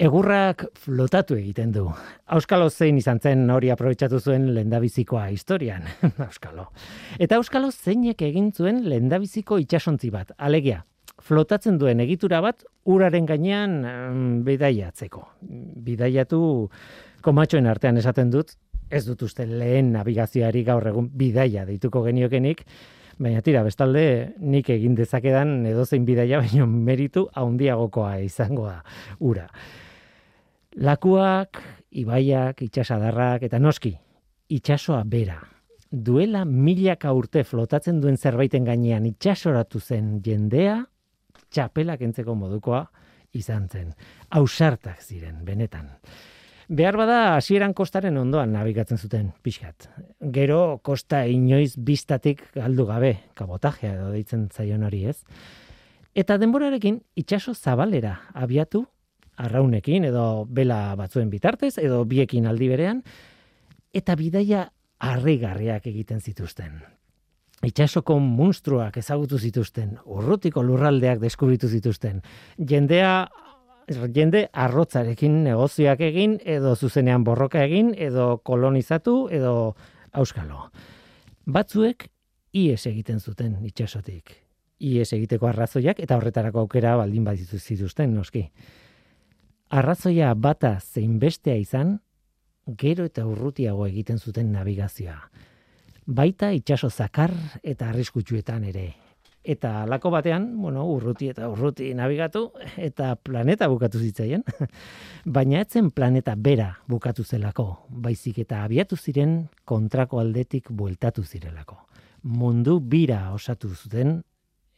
Egurrak flotatu egiten du. Auskalo zein izan zen hori aprobetsatu zuen lendabizikoa historian. Auskalo. Eta Auskalo zeinek egin zuen lendabiziko itxasontzi bat. Alegia, flotatzen duen egitura bat uraren gainean bidaiatzeko. Bidaiatu komatxoen artean esaten dut, ez dut uste lehen navigazioari gaur egun bidaia deituko geniokenik, baina tira, bestalde nik egin dezakedan edozein bidaia, baina meritu haundiagokoa izango da ura. Lakuak, ibaiak, itxasadarrak eta noski, itxasoa bera. Duela milaka urte flotatzen duen zerbaiten gainean itxasoratu zen jendea, txapelak entzeko modukoa izan zen. Ausartak ziren, benetan. Behar bada, hasieran kostaren ondoan nabigatzen zuten, pixkat. Gero, kosta inoiz biztatik galdu gabe, kabotajea edo deitzen zaion hori ez. Eta denborarekin, itxaso zabalera abiatu arraunekin edo bela batzuen bitartez edo biekin aldi berean eta bidaia harrigarriak egiten zituzten. Itxasoko monstruak ezagutu zituzten, urrutiko lurraldeak deskubritu zituzten. Jendea jende arrotzarekin negozioak egin edo zuzenean borroka egin edo kolonizatu edo auskalo. Batzuek ies egiten zuten itxasotik. Ies egiteko arrazoiak eta horretarako aukera baldin bat zituzten noski arrazoia bata zein bestea izan, gero eta urrutiago egiten zuten navigazioa. Baita itxaso zakar eta arriskutsuetan ere. Eta alako batean, bueno, urruti eta urruti navigatu, eta planeta bukatu zitzaien. Baina etzen planeta bera bukatu zelako, baizik eta abiatu ziren kontrako aldetik bueltatu zirelako. Mundu bira osatu zuten,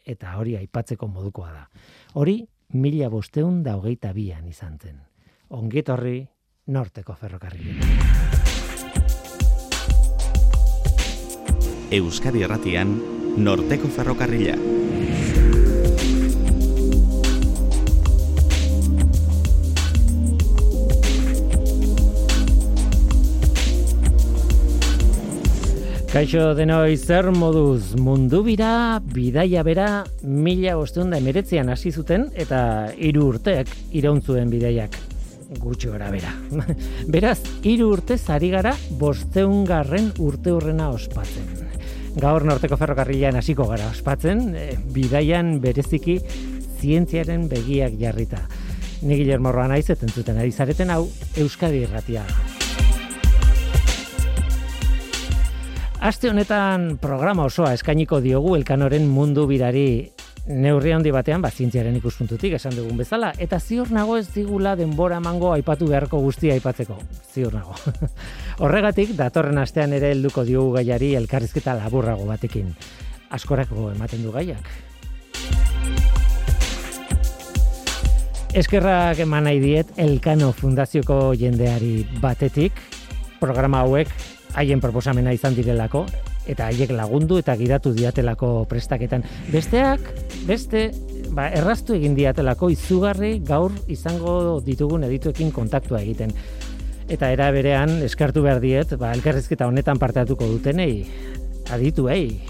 eta hori aipatzeko modukoa da. Hori mila bosteun da hogeita bian izan zen. Ongetorri norteko ferrokarrilera. Euskadi Erratian, norteko ferrokarrila. Kaixo denoi zer moduz mundu bira, bidaia bera, mila bosteun da emeretzean hasi zuten eta hiru urteak irauntzuen bidaiak gutxi gora bera. Beraz, hiru urte zari gara bosteun garren urte hurrena ospatzen. Gaur norteko ferrokarrilean hasiko gara ospatzen, e, bidaian bereziki zientziaren begiak jarrita. Ni Guillermo Roa naiz zuten ari zareten hau Euskadi Irratia. Aste honetan programa osoa eskainiko diogu elkanoren mundu birari. Neurri handi batean bat zientziaren ikuspuntutik esan dugun bezala. Eta ziur nago ez digula denbora mango aipatu beharko guztia aipatzeko. Ziur nago. Horregatik datorren astean ere helduko diogu gaiari elkarrizketa laburrago batekin. Askorako ematen du gaiak. Eskerrak eman nahi diet Elkano Fundazioko jendeari batetik. Programa hauek haien proposamena izan direlako eta haiek lagundu eta gidatu diatelako prestaketan. Besteak, beste, ba, erraztu egin diatelako izugarri gaur izango ditugun edituekin kontaktua egiten. Eta era berean eskartu behar diet, ba, elkarrizketa honetan parteatuko dutenei, aditu, ei,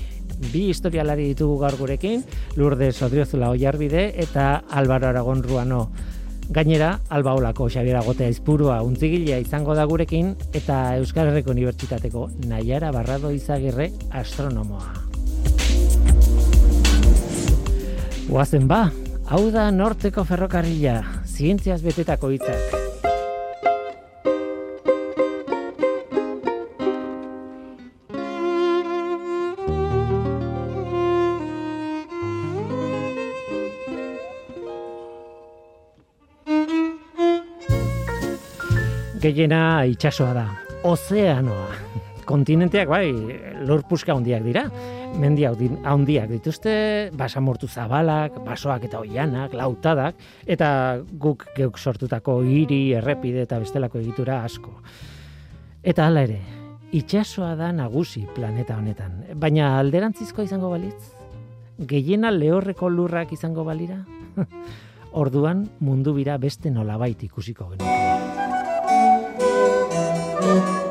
bi historialari ditugu gaur gurekin, Lourdes Odriozula Oiarbide eta Álvaro Aragon Ruano. Gainera, Alba Olako Xabiera Gotea Izpurua untzigilea izango da gurekin eta Euskal Herriko Unibertsitateko Naiara Barrado Izagirre astronomoa. Guazen ba, hau da norteko ferrokarrila, zientziaz betetako hitzak. Gehiena itxasoa da. Ozeanoa. Kontinenteak bai, lorpuska handiak dira. Mendi handiak dituzte, basamortu zabalak, basoak eta oianak, lautadak, eta guk geuk sortutako hiri, errepide eta bestelako egitura asko. Eta hala ere, itxasoa da nagusi planeta honetan. Baina alderantzizko izango balitz? Gehiena lehorreko lurrak izango balira? Orduan mundu bira beste nolabait ikusiko Thank you.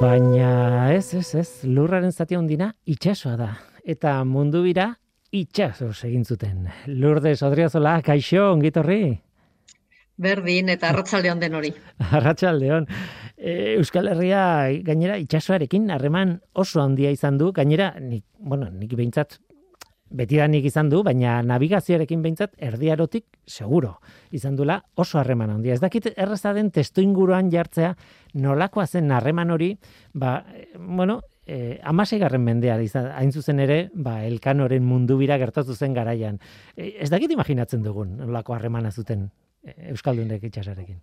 Genuko. ez, ez, lurraren zati handina itxasoa da. Eta mundu bira itxaso egin zuten. Lourdes Odriozola, kaixo, ongitorri? Berdin, eta arratsalde den hori. Arratsaldeon. E, Euskal Herria gainera itxasoarekin harreman oso handia izan du, gainera, nik, bueno, nik behintzat beti da nik izan du, baina navigazioarekin behintzat erdiarotik seguro izan dula oso harreman handia. Ez dakit erraza den testu inguruan jartzea nolakoa zen harreman hori, ba, bueno, eh, amasegarren mendea izan, hain zuzen ere, ba, elkanoren mundu bira gertatu zen garaian. E, ez dakit imaginatzen dugun nolako harremana zuten e, Euskaldunek itxasarekin.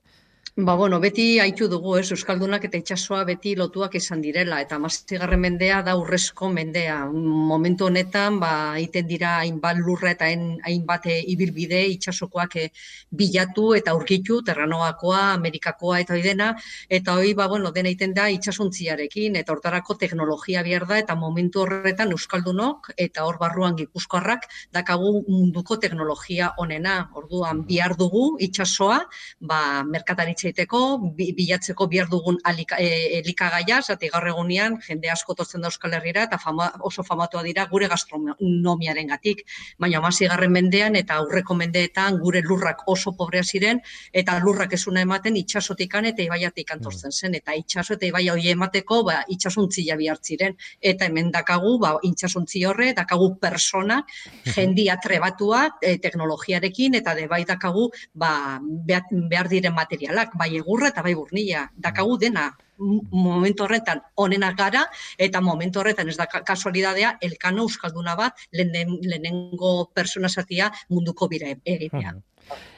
Ba, bueno, beti haitu dugu, ez, Euskaldunak eta itsasoa beti lotuak izan direla, eta mazigarren mendea da urrezko mendea. Momentu honetan, ba, iten dira hainbat lurra eta hainbat ibilbide itsasokoak eh, bilatu eta aurkitu, terranoakoa, amerikakoa eta hoi dena, eta hoi, ba, bueno, dena iten da itxasuntziarekin, eta hortarako teknologia behar da, eta momentu horretan Euskaldunok, eta hor barruan gipuzkoarrak, dakagu munduko teknologia onena, orduan, bihar dugu itsasoa, ba, merkataritza itxeiteko, bilatzeko bihar dugun alika, e, elikagaia, zati gaur egunean, jende asko totzen da Euskal Herriera, eta fama, oso famatua dira gure gastronomiaren gatik. Baina masi garren mendean eta aurreko mendeetan gure lurrak oso pobrea ziren, eta lurrak esuna ematen itxasotikan eta ibaiatik antortzen zen. Eta itxaso eta ibaia hori emateko, ba, itxasuntzia bihartziren. Eta hemen dakagu, ba, itxasuntzi horre, dakagu persona, jendia trebatua, e, teknologiarekin, eta de bai dakagu, ba, behar diren materialak bai egurra eta bai burnila. Dakagu dena momentu horretan onenak gara eta momentu horretan ez da kasualidadea elkano euskalduna bat lehenengo persona satia munduko bira egitea.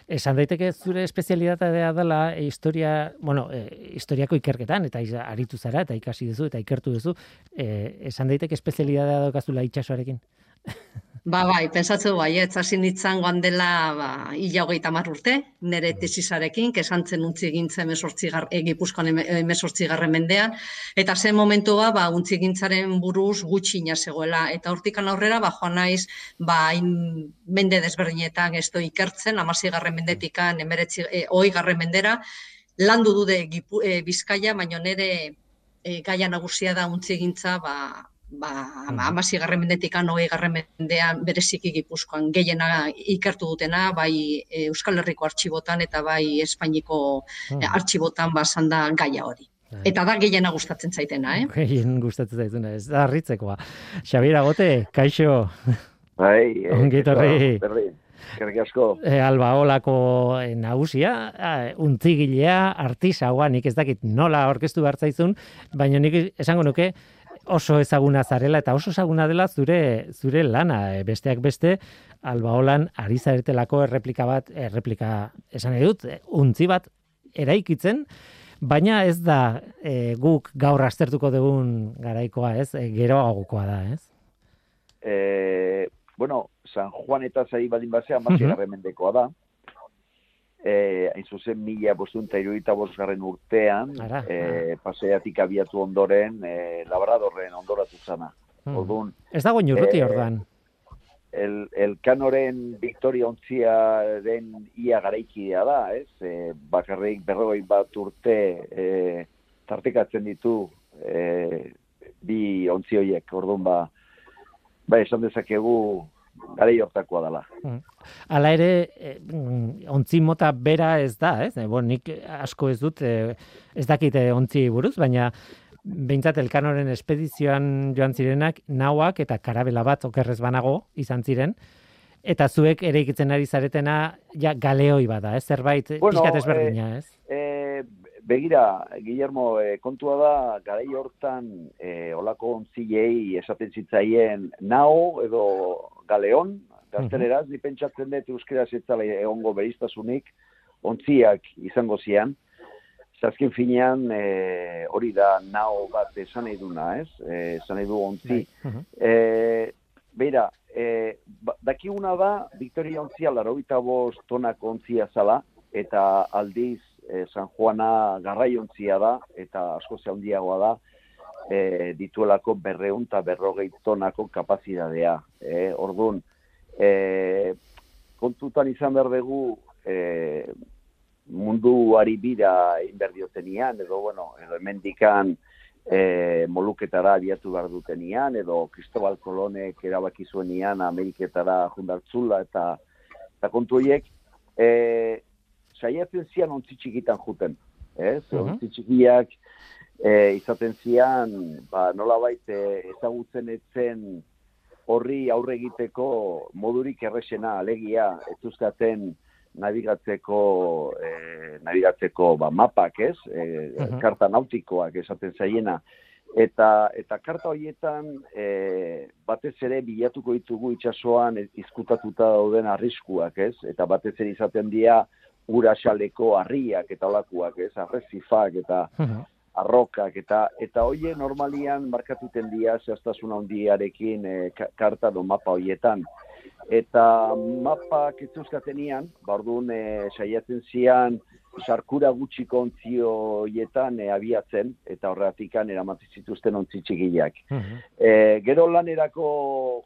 Esan daiteke zure espezialitatea dela e, historia, bueno, e, historiako ikerketan eta aritu zara eta ikasi duzu eta ikertu duzu, e, esan daiteke espezialitatea daukazula itxasoarekin. Ba, bai, pensatzen bai, hasi nitzan goan dela ba, ila hogeita mar urte, nire tesisarekin, kesantzen untzi egintzen egipuzkoan emesortzi garren mendean, eta zen momentua, ba, untzi egintzaren buruz gutxi zegoela, eta hortikan aurrera, ba, joan naiz, ba, in, mende desberdinetan ez ikertzen, amasi garren mendetikan, emeretzi, e, oi garren mendera, landu dude e, bizkaia, baina nire e, gaia nagusia da untzi egintza, ba, ba, amasi garren mendetik anoi garren mendean bereziki gipuzkoan gehiena ikertu dutena, bai e, Euskal Herriko artxibotan eta bai Espainiko hmm. artxibotan basan da gaia hori. Bai. Eta da gehiena gustatzen zaitena, eh? Gehien gustatzen zaitena, ez da harritzekoa. Xabira Gote, kaixo. Bai, eh, ongitorri. Kerrik asko. E, olako e, nagusia, untzigilea, artisaua, nik ez dakit nola orkestu bertzaizun, baina nik esango nuke, oso ezaguna zarela eta oso ezaguna dela zure zure lana. E, besteak beste albaolan ari zaretelako erreplika bat erreplika esan nahi dut untzi bat eraikitzen baina ez da e, guk gaur aztertuko dugun garaikoa ez? E, geroagokoa da ez? E, bueno San Juan eta zari baldin basea uh -huh. da eh, hain zuzen mila bostunta iruita bosgarren urtean, Ara, eh, paseatik abiatu ondoren, eh, labradorren ondoratu zana. Hmm. Ordun, ez dago inurruti eh, orduan. El, el kanoren Victoria ontzia den ia garaikidea da, ez? E, bakarrik berrogei bat urte e, tartekatzen ditu e, bi ontzi horiek, orduan ba, ba esan dezakegu gari hortakoa dela. Hmm. Hala ere, eh, ontzi mota bera ez da, ez? Eh, bon, nik asko ez dut, eh, ez dakite ontzi buruz, baina behintzat elkanoren espedizioan joan zirenak, nauak eta karabela bat okerrez banago izan ziren, eta zuek ere ikitzen ari zaretena ja, galeoi bada, ez? Zerbait, bueno, pixkat ezberdina, ez? Eh, begira, Guillermo, eh, kontua da, garai hortan, eh, olako ontzilei esaten zitzaien nao edo galeon, gazteleraz, uh -huh. pentsatzen dut euskera zetzala egongo beriztasunik, ontziak izango zian. Zazkin finean, e, hori da nao bat esan nahi duna, ez? E, esan nahi du ontzi. Uh -huh. e, beira, e, ba, dakiguna da, Victoria ontzia, laro bost tonak ontzia zala, eta aldiz e, San Juana garrai ontzia da, eta asko handiagoa da, e, dituelako berreun eta berrogei tonako kapazidadea. E, orduan, e, kontutan izan behar dugu e, mundu ari bira inberdiotenian, edo, bueno, edo emendikan e, moluketara abiatu behar dutenian, edo Cristobal Kolonek erabaki zuenian Ameriketara jundartzula, eta, eta kontu horiek, e, saiatzen zian ontzi txikitan juten. Ez? Uh -huh. Ontzi txikiak e, izaten zian, ba, nola baite ezagutzen etzen horri aurre egiteko modurik erresena alegia ez nabigatzeko e, nabigatzeko ba, mapak, ez? E, Karta nautikoak esaten zaiena. Eta, eta karta horietan e, batez ere bilatuko ditugu itsasoan izkutatuta dauden arriskuak, ez? Eta batez ere izaten dira ura xaleko harriak eta olakuak, ez? Arrezifak eta arrokak eta eta hoie normalian markatuten dira zehaztasun handiarekin e, karta do mapa hoietan eta mapak ez euskatenian, bardun e, saiatzen zian, sarkura gutxi kontzioietan e, abiatzen, eta horretikan eramatzen zituzten ontzi txigiak. E, gero lanerako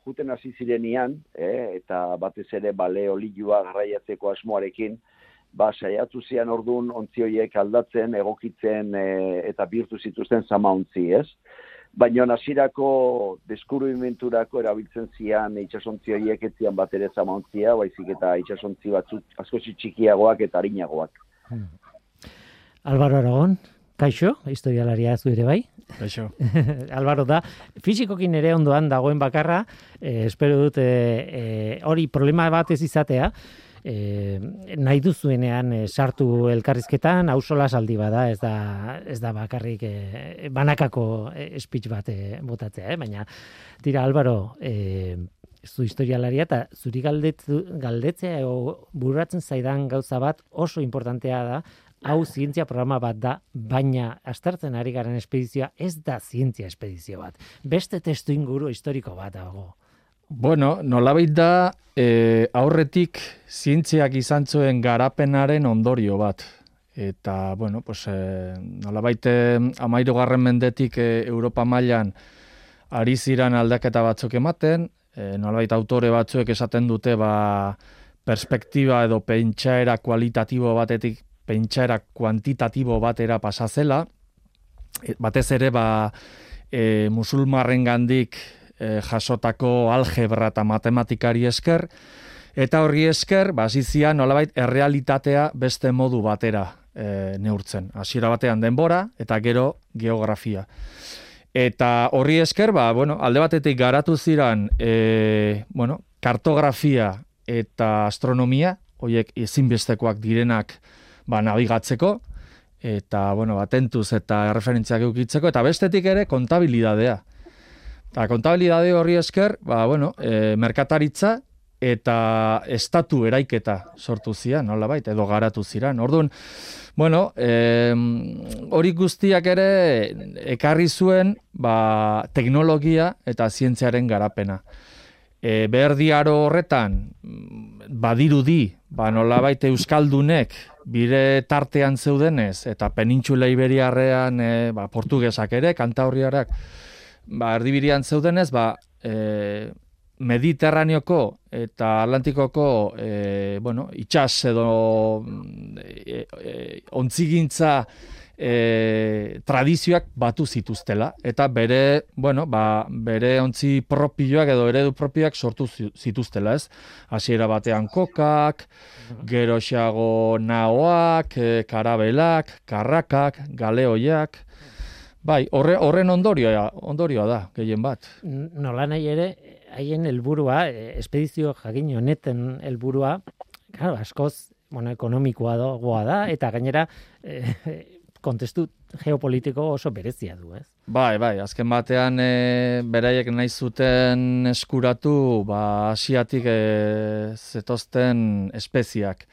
juten hasi zirenian, e, eta batez ere bale olilua garraiatzeko asmoarekin, ba, saiatu zian orduan ontzioiek aldatzen, egokitzen e, eta birtu zituzten zama ontzi, ez? baina nasirako deskubrimenturako erabiltzen zian itxasontzi horiek etzian bat ere zamantzia, baizik eta itxasontzi batzuk asko txikiagoak eta harinagoak. Hmm. Albaro Aragon, kaixo, historialaria zu ere bai? Kaixo. Albaro da, fizikokin ere ondoan dagoen bakarra, eh, espero dut eh, hori problema bat ez izatea, e, nahi duzuenean e, sartu elkarrizketan ausola saldi bada ez da ez da bakarrik e, banakako e, speech bat e, botatzea eh? baina tira Álvaro e, zu historialaria eta zuri galdetzu, galdetzea o burratzen zaidan gauza bat oso importantea da hau zientzia programa bat da, baina astartzen ari garen espedizioa ez da zientzia espedizio bat. Beste testu inguru historiko bat dago. Bueno, nolabait da e, aurretik zientziak izan zuen garapenaren ondorio bat. Eta, bueno, pues, e, nolabait amairu garren mendetik e, Europa mailan ari ziran aldaketa batzuk ematen, e, nolabait autore batzuek esaten dute ba, perspektiba edo pentsaera kualitatibo batetik pentsaera kuantitatibo batera pasazela, e, batez ere ba, e, musulmarren gandik e, jasotako algebra eta matematikari esker, eta horri esker, bazizia nolabait errealitatea beste modu batera e, neurtzen. Hasiera batean denbora eta gero geografia. Eta horri esker, ba, bueno, alde batetik garatu ziran e, bueno, kartografia eta astronomia, horiek ezinbestekoak direnak ba, nabigatzeko, eta bueno, atentuz eta referentziak eukitzeko, eta bestetik ere kontabilidadea. Ta kontabilidade horri esker, ba, bueno, e, merkataritza eta estatu eraiketa sortu zian, nola baita, edo garatu ziran. Orduan, bueno, e, hori guztiak ere ekarri zuen ba, teknologia eta zientziaren garapena. E, berdiaro horretan, badirudi, ba, nola baita Euskaldunek, bire tartean zeudenez, eta penintxula iberiarrean e, ba, portugesak ere, kanta horriarak, ba, erdibirian zeudenez, ba, e, Mediterraneoko eta Atlantikoko e, bueno, itxas edo e, e, ontzigintza e, tradizioak batu zituztela. Eta bere, bueno, ba, bere ontzi propioak edo eredu propioak sortu zituztela, ez? Hasiera batean kokak, geroxago naoak, e, karabelak, karrakak, galeoiak, Bai, horre, horren ondorioa, ondorioa da, gehien bat. Nola nahi ere, haien helburua, eh, espedizio jakin honeten helburua, claro, askoz, bueno, ekonomikoa goa da, eta gainera, eh, kontestu geopolitiko oso berezia du, ez? Bai, bai, azken batean e, beraiek nahi zuten eskuratu, ba, asiatik e, zetozten espeziak.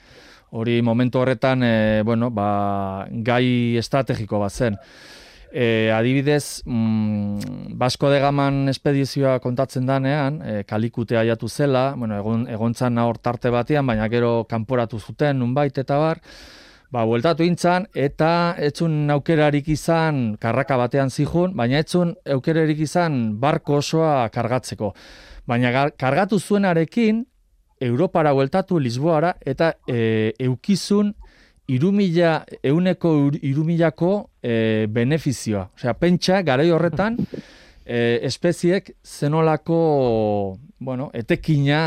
Hori momentu horretan, e, bueno, ba, gai estrategiko bat zen. E, adibidez, mm, Basko de Gaman espedizioa kontatzen danean, e, kalikute aiatu zela, bueno, egon, egontzan hor tarte batean, baina gero kanporatu zuten nunbait eta bar, ba, bueltatu intzan, eta etzun aukerarik izan karraka batean zihun, baina etzun aukerarik izan barko osoa kargatzeko. Baina kargatu zuenarekin, Europara bueltatu Lisboara, eta e, eukizun irumila, euneko irumilako e, benefizioa. Osea, pentsa, garai horretan, e, espeziek zenolako, bueno, etekina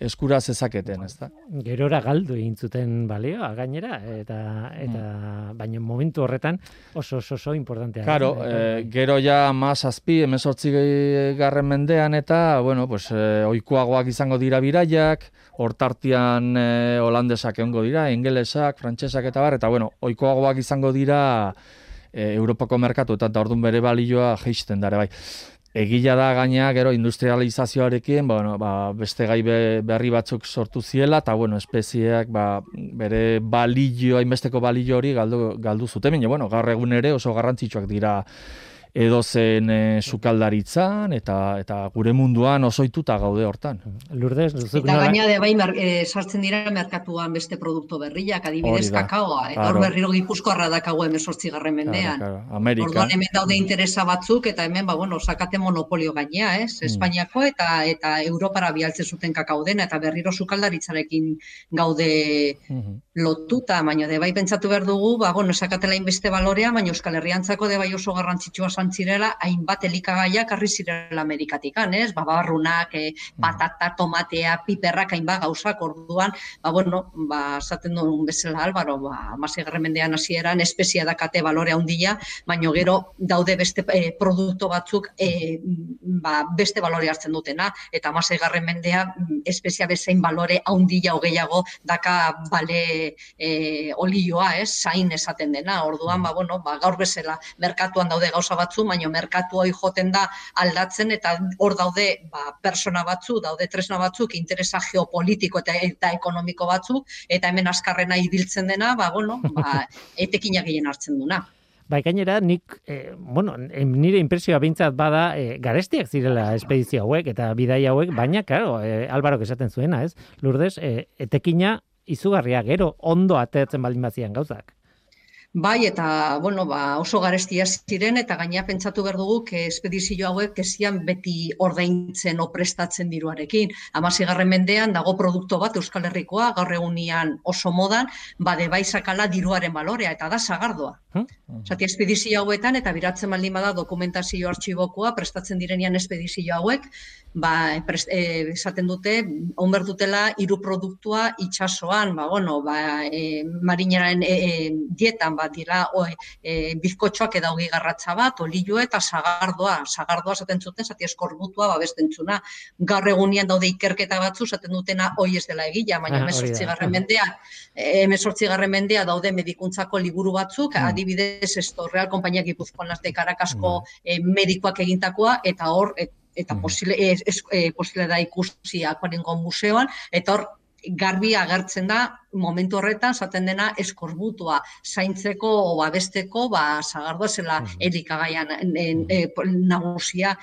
eskura zezaketen, ezta? Gerora galdu egin zuten balioa gainera eta eta mm. baina momentu horretan oso oso oso importantea. Claro, eh, gero ja mas azpi 18 garren mendean eta bueno, pues eh, ohikoagoak izango dira biraiak, hortartian eh, holandesak egongo dira, ingelesak, frantsesak eta bar eta bueno, ohikoagoak izango dira eh, Europako merkatu eta ordun bere balioa jaisten dare bai. Egila da gaina gero industrializazioarekin, bueno, ba, beste gai berri batzuk sortu ziela eta bueno, espezieak ba, bere balio, hainbesteko balio hori galdu, galdu zuten, bueno, gaur egun ere oso garrantzitsuak dira edo zen e, sukaldaritzan eta eta gure munduan osoituta gaude hortan. Lourdes, eta gaina de bai e, sartzen dira merkatuan beste produktu berriak, adibidez kakaoa, eta hor berriro Gipuzkoarra dakago 18. mendean. Claro, Amerika. Orduan hemen daude interesa batzuk eta hemen ba bueno, sakate monopolio gainea, ez? Mm. Espainiako eta eta Europara bialtze zuten kakao dena eta berriro sukaldaritzarekin gaude mm lotuta, baina de bai pentsatu behar dugu, ba bueno, sakatela inbeste balorea, baina Euskal Herriantzako de bai oso garrantzitsua izan zirela hainbat elikagaiak harri zirela Amerikatikan, ez? Ba, barrunak, e, patata, tomatea, piperrak hainbat gauzak orduan, ba, bueno, ba, esaten duen bezala albaro, ba, mendean hasieran espezia dakate balore handia, baino gero daude beste e, produktu batzuk e, ba, beste balore hartzen dutena, eta amasi garren mendea espezia bezain balore handia hogeiago daka bale e, olioa, ez? Zain esaten dena, orduan, ba, bueno, ba, gaur bezala merkatuan daude gauza bat batzu, baino merkatu hori joten da aldatzen eta hor daude ba, persona batzu, daude tresna batzuk, interesa geopolitiko eta, eta ekonomiko batzuk, eta hemen askarrena ibiltzen dena, ba, bueno, ba, etekinak gehien hartzen duna. Bai, gainera, nik, eh, bueno, nire impresioa bintzat bada, eh, garestiak zirela espedizio hauek eta bidai hauek, baina, karo, eh, Alvaro esaten zuena, ez? Lourdes, eh, etekina izugarria gero ondo ateatzen baldin bazian gauzak. Bai, eta bueno, ba, oso garestia ziren, eta gaina pentsatu behar dugu, espedizio hauek ezian beti ordaintzen o prestatzen diruarekin. Amasi garren mendean, dago produktu bat Euskal Herrikoa, gaur egunian oso modan, bade bai sakala diruaren balorea, eta da sagardoa. Zati, espedizio hauetan, eta biratzen baldin bada dokumentazio artxibokoa, prestatzen direnian espedizio hauek, ba, e, esaten dute, onber dutela hiru produktua itsasoan, ba, bueno, ba, e, marinaren e, e, dietan, ba, dira, o, e, bizkotxoak eda hogi garratza bat, olio eta sagardoa, sagardoa esaten zuten, zati eskorbutua, ba, bestentzuna, gaur egunian daude ikerketa batzu, esaten dutena, hoi ez dela egila, baina ah, mendea, garren mendea daude medikuntzako liburu batzuk, mm. Adibidez, esto, Real Kompainia Gipuzkoan las de Caracasco mm. medikoak egintakoa, eta hor, et, eta mm. posible, ez, ez, e, posible da ikusi akuarengo museoan, eta hor garbi agertzen da momentu horretan zaten dena eskorbutua zaintzeko o babesteko ba sagardoa zela mm erikagaian e, nagusia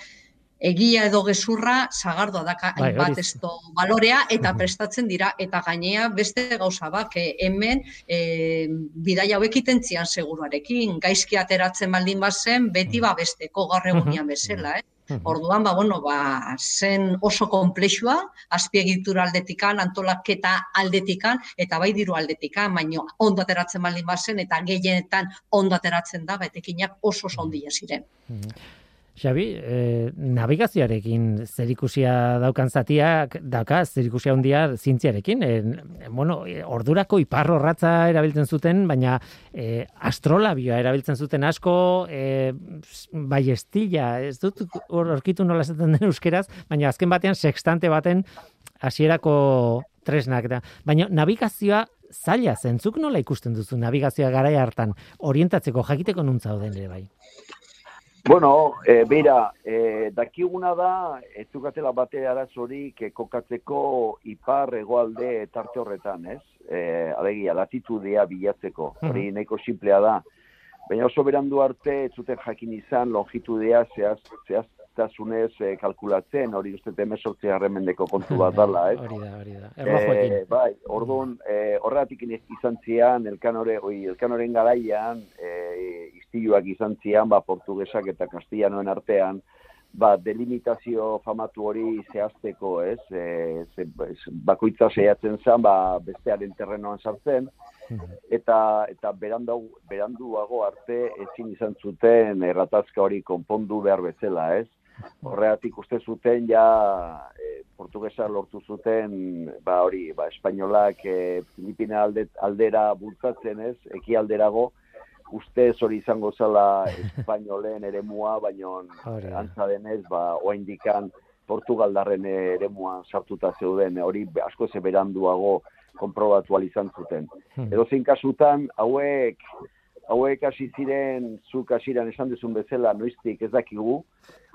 egia edo gezurra sagardoa daka bai, hainbat esto balorea eta prestatzen dira eta gainea beste gauza bak hemen e, bidaia hauek itentzian seguruarekin. Gaizki ateratzen baldin bazen beti babesteko gaur egunean bezala eh. Orduan, ba, bueno, ba, zen oso komplexua, azpiegitura aldetikan, antolaketa aldetikan, eta bai diru aldetikan, baino ondo ateratzen baldin bazen, eta gehienetan ondo ateratzen da, betekinak oso oso ondia ziren. Xabi, eh, navigazioarekin zerikusia daukan zatiak, dauka zerikusia handia zientziarekin. Eh, bueno, ordurako iparro ratza erabiltzen zuten, baina eh, astrolabioa erabiltzen zuten asko, eh, bai estila, ez dut orkitu nola esaten den euskeraz, baina azken batean sextante baten hasierako tresnak da. Baina navigazioa zaila zentzuk nola ikusten duzu navigazioa garai hartan orientatzeko jakiteko nuntza den ere bai. Bueno, e, beira, e, dakiguna da, ez dukatela bate arazorik kokatzeko ipar egoalde tarte horretan, ez? E, alegia, latitudea bilatzeko, hori nahiko simplea da. Baina oso berandu arte, ez zuten jakin izan, longitudea zehaz, zehaztasunez e, kalkulatzen, hori uste temesortzea harremendeko kontu bat dala, ez? Hori da, hori da. E, bai, orduan, e, horretik izan zian, elkanore, oi, elkanoren garaian, e, istiluak izan zian, ba, portugesak eta kastillanoen artean, ba, delimitazio famatu hori zehazteko, ez? E, ze, bakoitza zehatzen zen, ba, bestearen terrenoan sartzen, eta eta berandu, beranduago arte ezin izan zuten erratazka hori konpondu behar bezala, ez? Horregatik uste zuten ja e, portugesa lortu zuten ba hori, ba espainolak e, Filipina alde, aldera bultzatzen, ez? Eki alderago uste hori izango zela espainolen eremua, baino antza denez, ba oraindikan Portugaldarren eremuan sartuta zeuden, hori asko ze beranduago konprobatu izan zuten. Hmm. Edo zein kasutan, hauek, hauek hasi ziren, zuk hasiran esan duzun bezala, noiztik ez dakigu,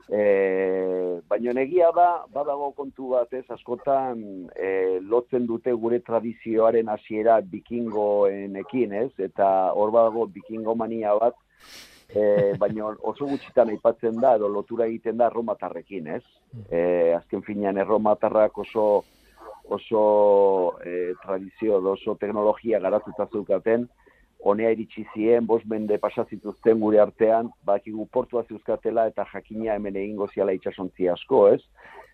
e, baina negia da, badago kontu bat ez, askotan e, lotzen dute gure tradizioaren hasiera bikingoenekin ez, eta hor badago bikingo mania bat, e, baina oso gutxitan aipatzen da, edo lotura egiten da erromatarrekin ez. E, azken finean erromatarrak oso oso e, tradizio, oso teknologia garatuta zeukaten, honea iritsi zien, bos mende pasazituzten gure artean, bakigu portua zeuzkatela eta jakina hemen egingo ziala itxasontzi asko, ez?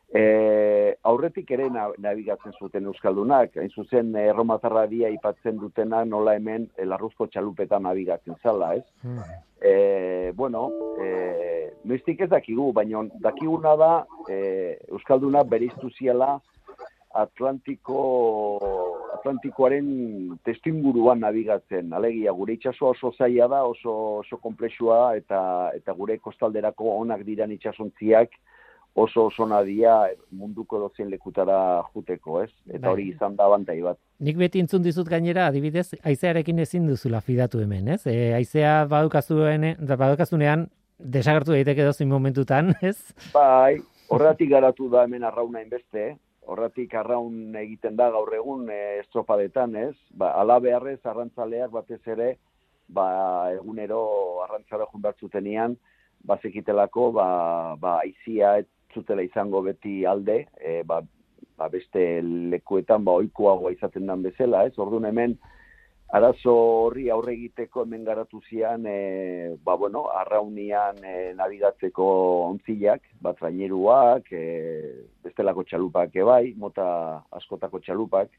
E, aurretik ere nabigatzen zuten Euskaldunak, hain zuzen erromatarra dia ipatzen dutena nola hemen larruzko txalupetan nabigatzen zala, ez? Hmm. E, bueno, e, noiztik ez dakigu, baina dakiguna da e, Euskalduna beriztu ziala Atlantiko Atlantikoaren testinguruan nabigatzen. Alegia gure itsaso oso zaila da, oso oso komplexua eta eta gure kostalderako onak diran itsasontziak oso oso nadia munduko dozen lekutara juteko, ez? Eta bai. hori izan da bantai bat. Nik beti intzun dizut gainera, adibidez, aizearekin ezin duzula fidatu hemen, ez? E, aizea badukazuen, badukazunean desagertu daiteke dozin momentutan, ez? Bai, horretik garatu da hemen arrauna inbeste, horratik arraun egiten da gaur egun e, estropadetan, ez? Ba, ala beharrez arrantzaleak batez ere, ba, egunero arrantzara jun behar bazekitelako, ba, ba, aizia zutela izango beti alde, e, ba, ba, beste lekuetan, ba, oikoagoa izaten dan bezala, ez? Orduan hemen, arazo horri aurre egiteko hemen garatu zian, e, ba, bueno, arraunian e, nabigatzeko ontzilak, bat traineruak, e, bestelako txalupak ebai, mota askotako txalupak,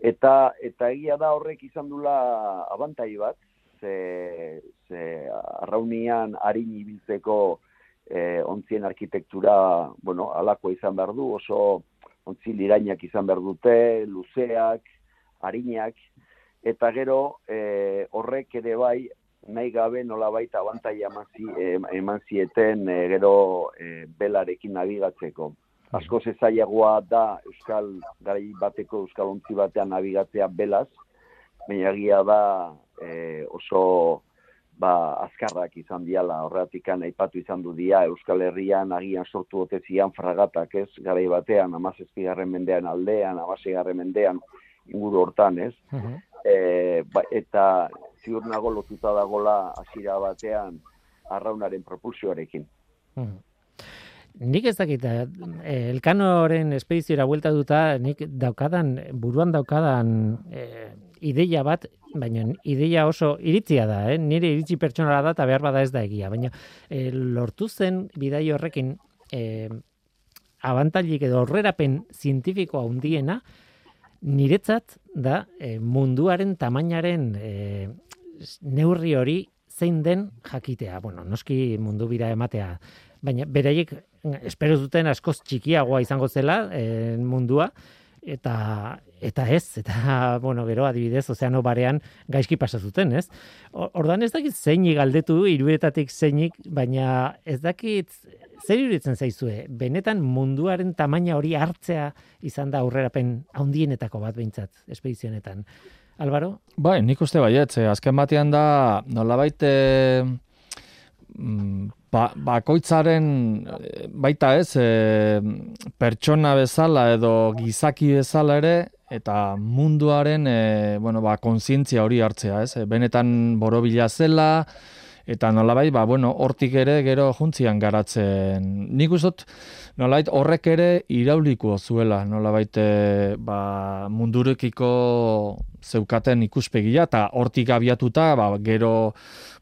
eta, eta egia da horrek izan dula abantai bat, ze, ze arraunian harin ibiltzeko e, ontzien arkitektura, bueno, alako izan behar du, oso ontzil irainak izan behar dute, luzeak, harinak, eta gero e, horrek ere bai nahi gabe nola baita abantai eman zieten e, gero e, belarekin nabigatzeko. Asko zezaiagoa da Euskal garai bateko Euskal ontzi batean nabigatzea belaz, baina da e, oso ba, azkarrak izan diala, horretik aipatu izan du dia, Euskal Herrian agian sortu otezian fragatak ez, garai batean, amazezkigarren mendean aldean, amasegarren mendean, inguru hortan, ez? E, ba, eta ziur nago lotuta dagola hasiera batean arraunaren propulsioarekin. Hmm. Nik ez dakit, eh, elkanoren espediziora buelta duta, nik daukadan, buruan daukadan eh, ideia bat, baina ideia oso iritzia da, eh? nire iritzi pertsonala da eta behar bada ez da egia, baina eh, lortu zen bidai horrekin eh, abantalik edo horrerapen zientifikoa hundiena, niretzat da e, munduaren tamainaren e, neurri hori zein den jakitea. Bueno, noski mundu bira ematea, baina beraiek espero duten askoz txikiagoa izango zela e, mundua, eta eta ez eta bueno gero adibidez ozeano barean gaizki pasa zuten ez? Ordan ez dakit zeinik galdetu hiruetatik zeinik baina ez dakit zer iruditzen zaizue? Benetan munduaren tamaina hori hartzea izan da aurrerapen handienetako bat beintzat espedizionetan. Alvaro bai nik uste baiet azken batean da nolabait mm, ba, bakoitzaren eh, baita ez e, pertsona bezala edo gizaki bezala ere eta munduaren e, bueno, ba, konsientzia hori hartzea ez? Benetan borobila zela eta nolabait ba, bueno, hortik ere gero juntzian garatzen. Nik uzot nolabait horrek ere irauliko zuela nolabait e, ba, mundurekiko zeukaten ikuspegia, eta hortik abiatuta, ba, gero,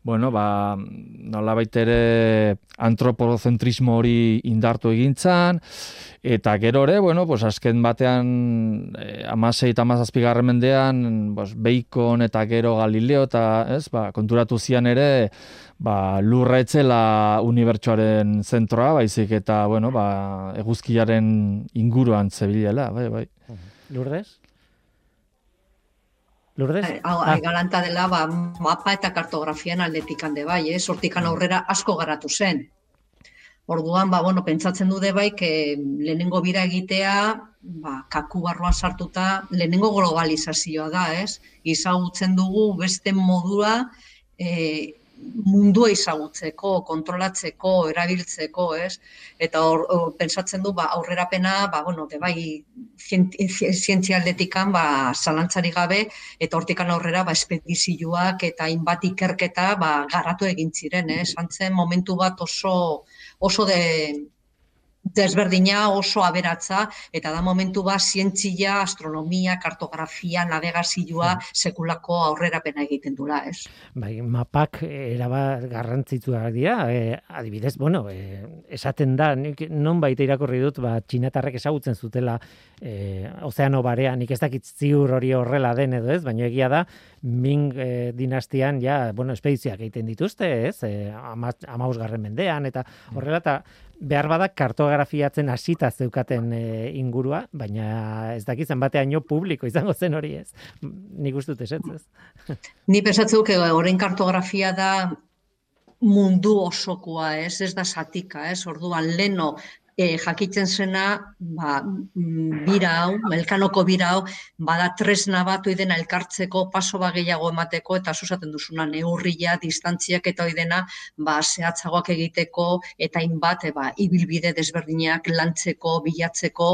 bueno, ba, nola ere antropozentrismo hori indartu egintzan, eta gero ere, bueno, pues azken batean, eh, amasei eta amazazpigarren mendean, pues, Beikon eta gero Galileo, eta ez, ba, konturatu zian ere, ba, lurra etzela unibertsuaren zentroa, baizik eta, bueno, ba, eguzkiaren inguruan zebilela, bai, bai. Lourdes? Lourdes? Ai, ah. galanta dela, ba, mapa eta kartografian aldetik hande bai, eh? sortikan aurrera asko garatu zen. Orduan, ba, bueno, pentsatzen du bai, que lehenengo bira egitea, ba, kaku barroa sartuta, lehenengo globalizazioa da, ez? Izagutzen dugu beste modua, eh, mundua izagutzeko, kontrolatzeko, erabiltzeko, ez? Eta hor, pensatzen du, ba, aurrerapena, ba, bueno, de bai, zientzialdetikan, ba, zalantzari gabe, eta hortikan aurrera, ba, espedizioak eta inbat ikerketa, ba, garatu egin ziren, ez? Antzen momentu bat oso, oso de, desberdina oso aberatza, eta da momentu ba, zientzia, astronomia, kartografia, navegazioa, hmm. sekulako aurrerapena egiten dula, ez? Bai, mapak eraba garrantzitsuak dira, e, adibidez, bueno, e, esaten da, nik non baita irakurri dut, ba, txinatarrek ezagutzen zutela e, ozeano barea, nik ez dakit ziur hori horrela den edo ez, baina egia da, Ming e, dinastian, ja, bueno, espediziak egiten dituzte, ez, e, amaus garren mendean, eta hmm. horrela, eta behar badak kartografiatzen hasita zeukaten e, ingurua, baina ez dakizan bateaino publiko izango zen hori ez. Nik uste dut ez, ez? Ni pesatzeu, que horrein kartografia da mundu osokoa, ez, ez da satika, ez, orduan leno e, jakitzen zena, ba, mm, bira hau, melkanoko bira hau, bada tresna bat oidena elkartzeko, paso ba gehiago emateko, eta susaten duzuna neurria, distantziak eta oidena, ba, zehatzagoak egiteko, eta inbat, e, ba, ibilbide desberdinak lantzeko, bilatzeko,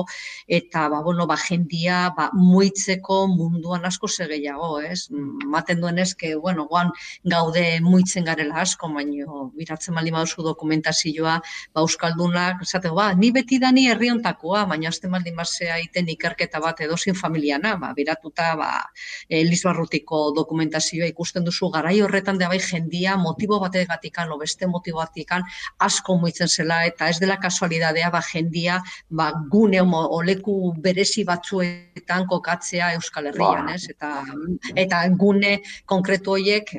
eta, ba, bueno, ba, jendia, ba, muitzeko munduan asko segeiago, ez? Maten duen ez, que, bueno, guan gaude muitzen garela asko, baino, biratzen mali mauzu dokumentazioa, ba, Euskaldunak, esate, ba, ni beti dani herriontakoa, baina azte maldin basea iten ikerketa bat edozin familiana, ba, biratuta ba, Elizbarrutiko dokumentazioa ikusten duzu garai horretan da bai jendia motibo bategatikan o beste motibo batikan asko muitzen zela eta ez dela kasualidadea ba jendia ba gune oleku berezi batzuetan kokatzea Euskal Herrian, ba. ez? Eta eta gune konkretu hoiek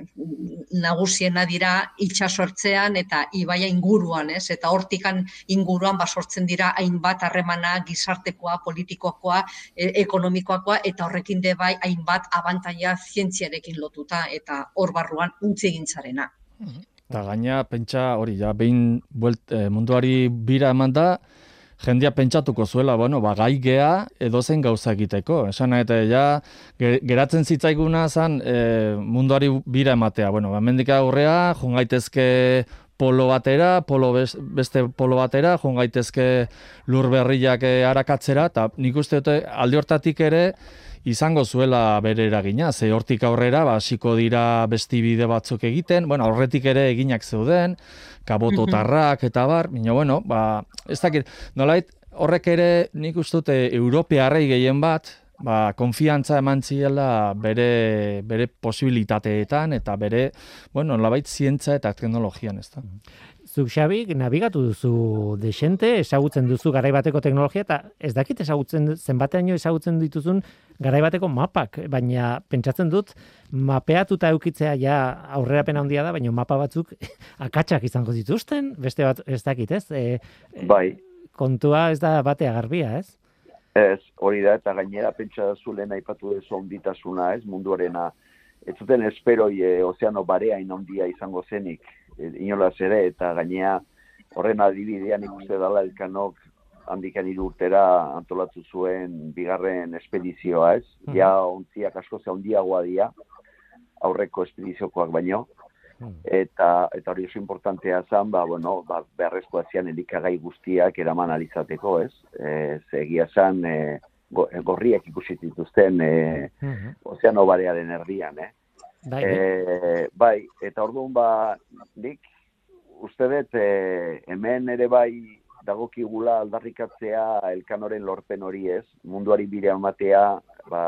nagusiena dira itsasortzean eta ibaia inguruan, ez? Eta hortikan inguruan ba sortzen dira hainbat harremana gizartekoa, politikoakoa, e, ekonomikoakoa eta horrekin de bai hainbat abantaia zientziarekin lotuta eta hor barruan untzi egintzarena. Eta gaina pentsa hori ja behin buelt, e, munduari bira eman da, jendia pentsatuko zuela, bueno, ba, gai gea edo zen gauza egiteko. Esan eta ja, geratzen zitzaiguna zen e, munduari bira ematea. Bueno, ba, mendika aurrea, jongaitezke polo batera, polo beste polo batera, joan gaitezke lur berriak eh, arakatzera, eta nik uste dute alde hortatik ere izango zuela bere eragina, ze hortik aurrera, ba, hasiko dira besti bide batzuk egiten, bueno, horretik ere eginak zeuden, kabototarrak eta bar, baina bueno, ba, ez dakit, nolait, horrek ere nik uste dute Europearrei gehien bat, ba, konfiantza eman ziela bere, bere posibilitateetan eta bere, bueno, labait zientza eta teknologian, ez da. Zuk, Xabi, nabigatu duzu desente, ezagutzen duzu garaibateko teknologia, eta ez dakit ezagutzen, zenbateaino ezagutzen dituzun garaibateko mapak, baina pentsatzen dut, mapeatuta eukitzea ja aurrerapen handia da, baina mapa batzuk akatsak izango dituzten, beste bat ez dakit, ez? E, bai. Kontua ez da batea garbia, ez? Ez, hori da, eta gainera pentsa da zulen aipatu dezu onditasuna, ez, munduarena. Ez zuten esperoi e, ozeano barea inondia izango zenik, e, inolaz ere, eta gainea horren adibidean ikuste dala elkanok handikan urtera antolatu zuen bigarren espedizioa, ez? Mm Ja, ontziak asko ze handiagoa dira, aurreko espediziokoak baino, Hmm. Eta eta hori oso importantea zen, ba, bueno, ba, beharrezkoa zian elikagai guztiak eraman alizateko, ez? E, egia zen, e, gorriak ikusi dituzten e, hmm. ozeano barearen erdian, eh? Bai, e, bai, eta orduan ba, nik, uste dut, e, hemen ere bai dagokigula aldarrikatzea elkanoren lorpen hori ez, munduari bire amatea, ba,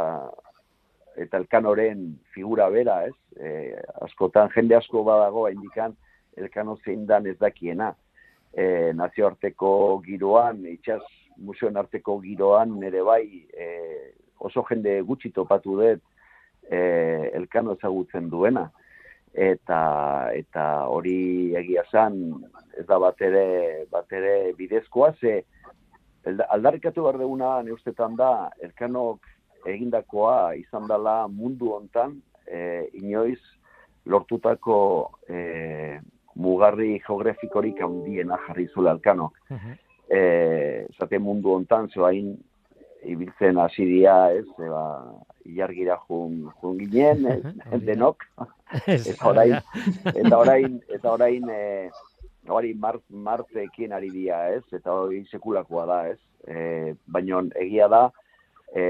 eta elkanoren figura bera, ez? E, askotan, jende asko badago, indikan, elkano zein dan ez dakiena. E, nazioarteko giroan, itxas museoen arteko giroan, nire bai, e, oso jende gutxi topatu dut, e, elkano ezagutzen duena. Eta, eta hori egia zan, ez da bat ere, bat ere bidezkoa, ze aldarrikatu behar duguna, neustetan da, elkanok egindakoa izan dela mundu hontan e, inoiz lortutako e, mugarri geografikorik handiena jarri zula alkano. Uh -huh. e, zate mundu hontan zoain ibiltzen hasi dia, ez, eba, ilargira jun, jun ginen, ez, denok, eta orain, eta orain, eta orain, e, hori martekin ari dia, ez, eta hori sekulakoa da, ez, e, baina egia da, e,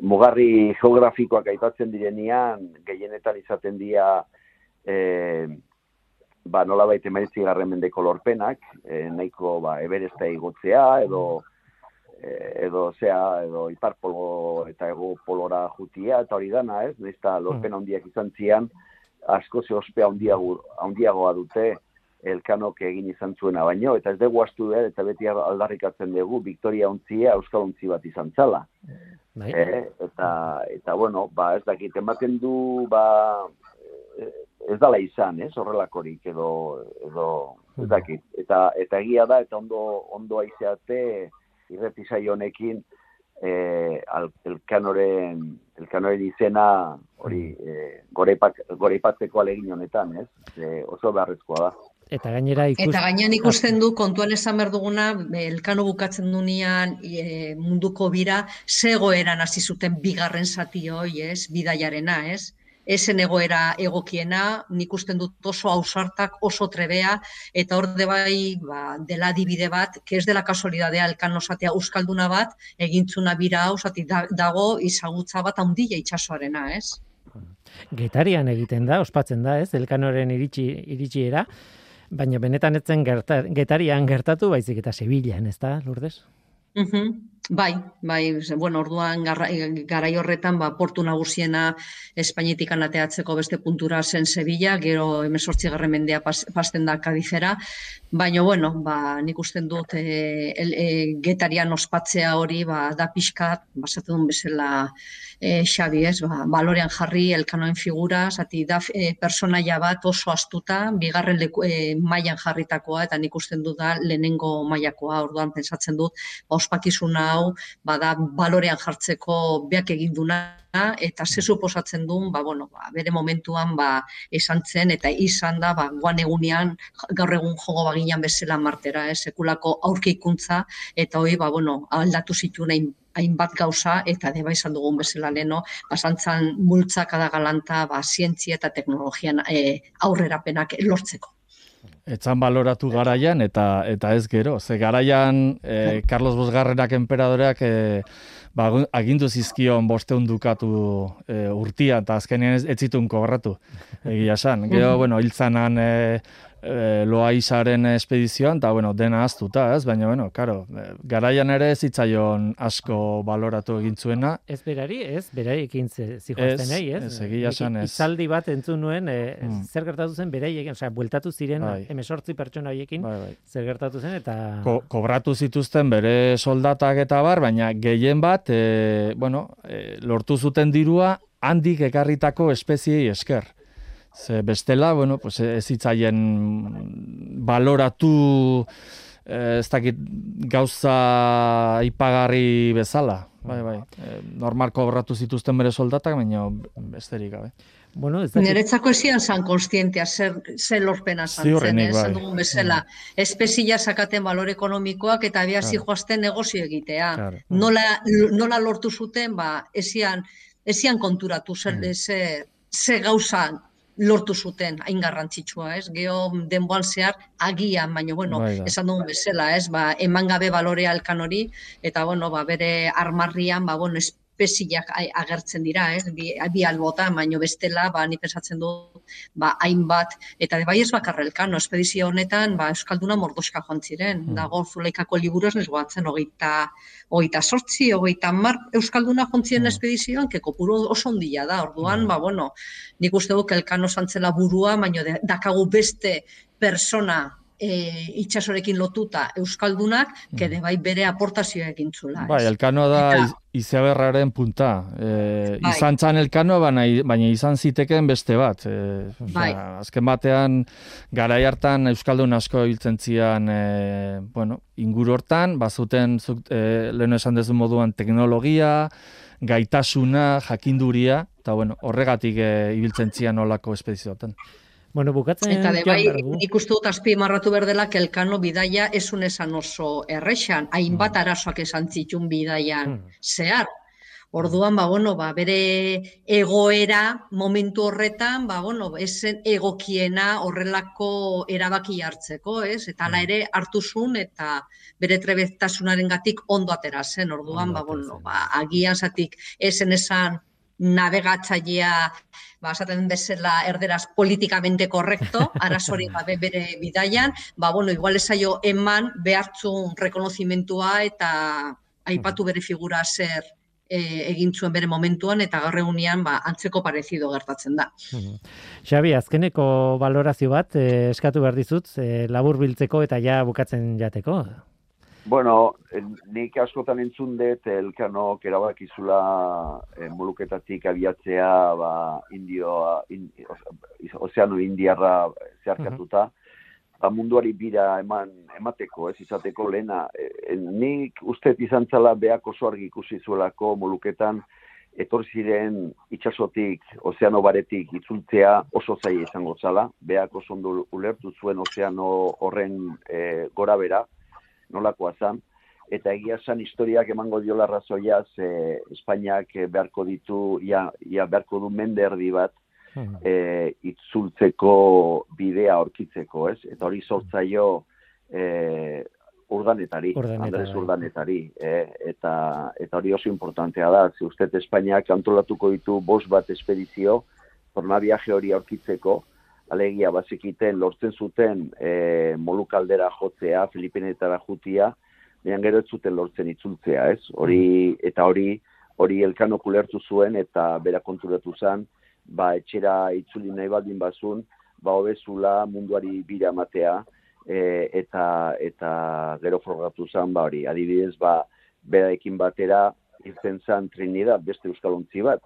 mugarri geografikoak aipatzen direnean, gehienetan izaten dira e, ba, nola baita emaitzi garren mendeko lorpenak, e, nahiko ba, eberesta igotzea, edo edo zea, edo iparpolo eta ego polora jutia, eta hori dana, ez? Nesta lorpen handiak izan zian, asko ze ospea handiagoa dute, elkanok egin izan zuena baino, eta ez dugu astu da, eta beti aldarrikatzen dugu, Victoria ontzia, Euskal ontzi bat izan zala. Bai. Eh, eta, eta, bueno, ba, ez dakit, ematen du, ba, ez dala izan, ez, horrelakorik, edo, edo, ez dakit, eta, eta egia da, eta ondo, ondo aizeate, irretizai honekin, eh, elkanoren, elkanoren izena, hori, eh, goreipatzeko alegin honetan, ez, eh, oso beharrezkoa da. Eta gainera ikus... Eta gainean ikusten du, kontuan esan behar duguna, elkano bukatzen dunean e, munduko bira, zegoeran hasi zuten bigarren zati hoi, ez, bidaiarena, ez? Esen egoera egokiena, nik usten dut oso ausartak, oso trebea, eta hor de bai, ba, dela dibide bat, que ez dela kasualidadea elkano zatea euskalduna bat, egintzuna bira hau, dago izagutza bat handia itxasoarena, ez? Getarian egiten da, ospatzen da, ez, elkanoren iritsi, iritsiera, Baina benetan etzen gertar, getarian gertatu, baizik eta Sevillaan, ez da, Lourdes? Uh Bai, bai, bueno, orduan garai horretan ba, portu nagusiena Espainetik anateatzeko beste puntura zen Sevilla, gero emesortzi garren mendea pasten da kadizera, baina, bueno, ba, nik usten dut e, e, getarian ospatzea hori, ba, da pixkat, basatu duen bezala e, Xabi, ez, ba, balorean jarri, elkanoen figura, zati da e, personaia bat oso astuta, bigarren leku, e, mailan jarritakoa, eta nik usten dut da lehenengo mailakoa, orduan pensatzen dut, ba, ospakizuna hau bada balorean jartzeko beak egin duna eta ze suposatzen duen ba, bueno, ba, bere momentuan ba, esan zen eta izan da ba, guan egunean gaur egun jogo baginan bezala martera, eh, sekulako aurkeikuntza eta hoi ba, bueno, aldatu zituen hain hainbat gauza eta deba izan dugun bezala leno, basantzan multzak galanta ba, zientzia eta teknologian e, aurrerapenak lortzeko. Etzan baloratu garaian eta eta ez gero. Ze garaian e, Carlos Bosgarrenak enperadoreak e, ba, agindu zizkion bosteun dukatu e, urtia eta azkenean ez, ez zitun kobratu. Egia san. Gero, bueno, hiltzanan e, e, loa izaren espedizioan, eta, bueno, dena aztuta, ez? Baina, bueno, karo, e, garaian ere ez zitzaion asko baloratu egin zuena. Ez berari, ez? Berari ekin zihoazten nahi, ez? Ez, egia esan, ez. Izaldi bat entzun nuen, e, mm. zer gertatu zen berari egin, osea, bueltatu ziren bai. emesortzi pertsona haiekin, bai, bai. zer gertatu zen, eta... Ko, kobratu zituzten bere soldatak eta bar, baina gehien bat, e, bueno, e, lortu zuten dirua, handik ekarritako espeziei esker. Ze bestela, bueno, pues ez hitzaien baloratu eh, ez dakit gauza ipagarri bezala. Bai, bai. E, normal kobratu zituzten bere soldatak, baina besterik gabe. Bueno, ez dakit... Neretzako ezian zan konstientia zer, zer lorpena zan zen, eh? bai. dugun bezala. Mm. Espezia sakaten balor ekonomikoak eta bihazi claro. joazten negozio egitea. Claro. Nola, nola lortu zuten, ba, ezian, ezian konturatu zer, mm. zer, zer gauza lortu zuten hain garrantzitsua, ez? Geo denboan zehar agian, baina bueno, bai esan dugun bezala, ez? Ba, eman gabe balorea elkan hori eta bueno, ba, bere armarrian, ba bueno, espeziak agertzen dira, ez? Bi, bi albotan, baino bestela, ba, ni pensatzen du, ba, hainbat, eta de bai ez bakarrelkan, no, espedizio honetan, ba, Euskalduna mordoska joan ziren, mm. dago zuleikako liburu ez goatzen, hogeita, hogeita sortzi, hogeita mar, Euskalduna joan ziren mm. espedizioan, keko puro oso ondila da, orduan, mm. ba, bueno, nik uste du, elkano zantzela burua, baino dakagu beste persona e, itxasorekin lotuta Euskaldunak, mm. kede bai bere aportazioa egin zula. Bai, elkano da Eta... punta. E, bai. Izan txan elkano, baina, baina izan ziteken beste bat. E, bai. azken batean, gara hartan Euskaldun asko hiltzen zian, e, bueno, inguru hortan, bazuten, zuk, e, lehen esan dezu moduan, teknologia, gaitasuna, jakinduria, eta bueno, horregatik e, ibiltzen zian olako espedizioetan. Bueno, bukatzen Eta de bai, ikustu dut azpi marratu berdela, kelkano bidaia esun esan oso errexan, hainbat mm. arazoak esan zitun bidaian mm. zehar. Orduan, ba, bueno, ba, bere egoera momentu horretan, ba, bueno, esen egokiena horrelako erabaki hartzeko, ez? Eta ala mm. ere hartu zuen eta bere trebetasunaren gatik ondo atera zen. Orduan, ba, bueno, ba, agian zatik esen esan navegatzailea ba, esaten bezala erderaz politikamente korrekto, arazorik gabe bere bidaian, ba, bueno, igual esaio eman behartzun rekonozimentua eta aipatu bere figura zer e, egin zuen bere momentuan eta gaur egunean ba, antzeko parezido gertatzen da. Xabi, azkeneko valorazio bat eh, eskatu behar dizut, eh, labur biltzeko eta ja bukatzen jateko. Bueno, nik askotan entzun dut elkanok erabakizula e, moluketatik abiatzea ba, indioa, in, ozeano indiarra zeharkatuta, ba, munduari bira eman, emateko, ez izateko lehena. E, nik uste izan zala behako argi ikusi zuelako moluketan, etorri ziren itsasotik, ozeano baretik itzultzea oso zaila izango zala, behako zondu ulertu zuen ozeano horren e, gora bera, nolakoa zan, eta egia zan historiak emango diola razoia, ze Espainiak beharko ditu, ia, ia beharko du mende erdi bat, hmm. e, itzultzeko bidea aurkitzeko, ez? Eta hori sortzaio e, urdanetari, Andres urdanetari, e, eta, eta hori oso importantea da, ze uste Espainiak antolatuko ditu bos bat espedizio, torna viaje hori aurkitzeko, alegia bazikiten lortzen zuten e, molukaldera jotzea, Filipinetara jutia, baina gero ez zuten lortzen itzultzea, ez? Hori, eta hori, hori elkano kulertu zuen eta bera konturatu zen, ba, etxera itzuli nahi baldin bazun, ba, hobezula munduari bira matea, e, eta, eta gero frogatu zen, ba, hori, adibidez, ba, beraekin batera, irten zen Trinidad, beste euskalontzi bat,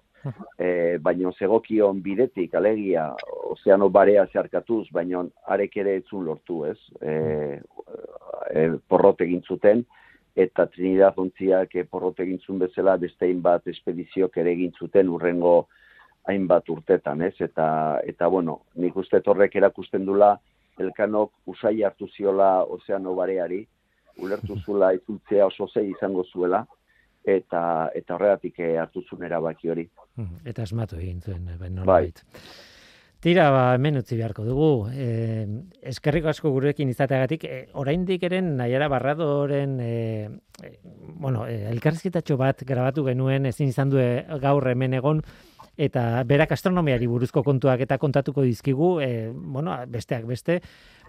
e, baino zegokion bidetik alegia ozeano barea zeharkatuz, baino arek ere etzun lortu, ez? E, e, porrot egin zuten, eta Trinidad ontziak porrot egin zuen bezala beste bat espediziok ere egin zuten urrengo hainbat urtetan, ez? Eta, eta bueno, nik uste torrek erakusten dula, elkanok usai hartu ziola ozeano bareari, ulertu zula itzultzea oso zei izango zuela, eta eta horregatik eh, hartu zuen erabaki hori. Eta esmatu egin zuen, eh, bai, bai. Tira, ba, hemen utzi beharko dugu. E, eskerriko asko gurekin izateagatik, e, oraindik eren nahiara barradoren, e, e, bueno, e, elkarrizketatxo bat grabatu genuen, ezin izan du gaur hemen egon, eta berak astronomiari buruzko kontuak eta kontatuko dizkigu, e, bueno, besteak beste,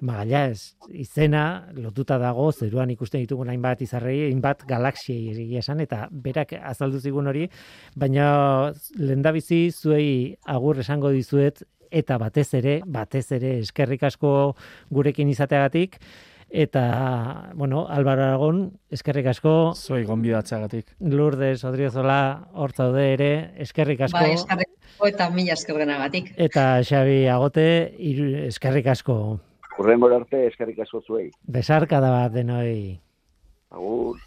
magalia ez, izena lotuta dago, zeruan ikusten ditugun hainbat izarrei, hainbat galaxiei egia esan, eta berak azaldu zigun hori, baina lendabizi zuei agur esango dizuet, eta batez ere, batez ere eskerrik asko gurekin izateagatik, Eta, bueno, Álvaro Aragón, eskerrik asko. Zoi, gonbidatzeagatik. Lourdes, Odriozola, hortzaude ere, eskerrik asko. Bai, eskerrik asko eta mila eskerrenagatik. Eta Xabi Agote, eskerrik asko. Urrengo arte, eskerrik asko zuei. Besarka da bat denoi. Agur.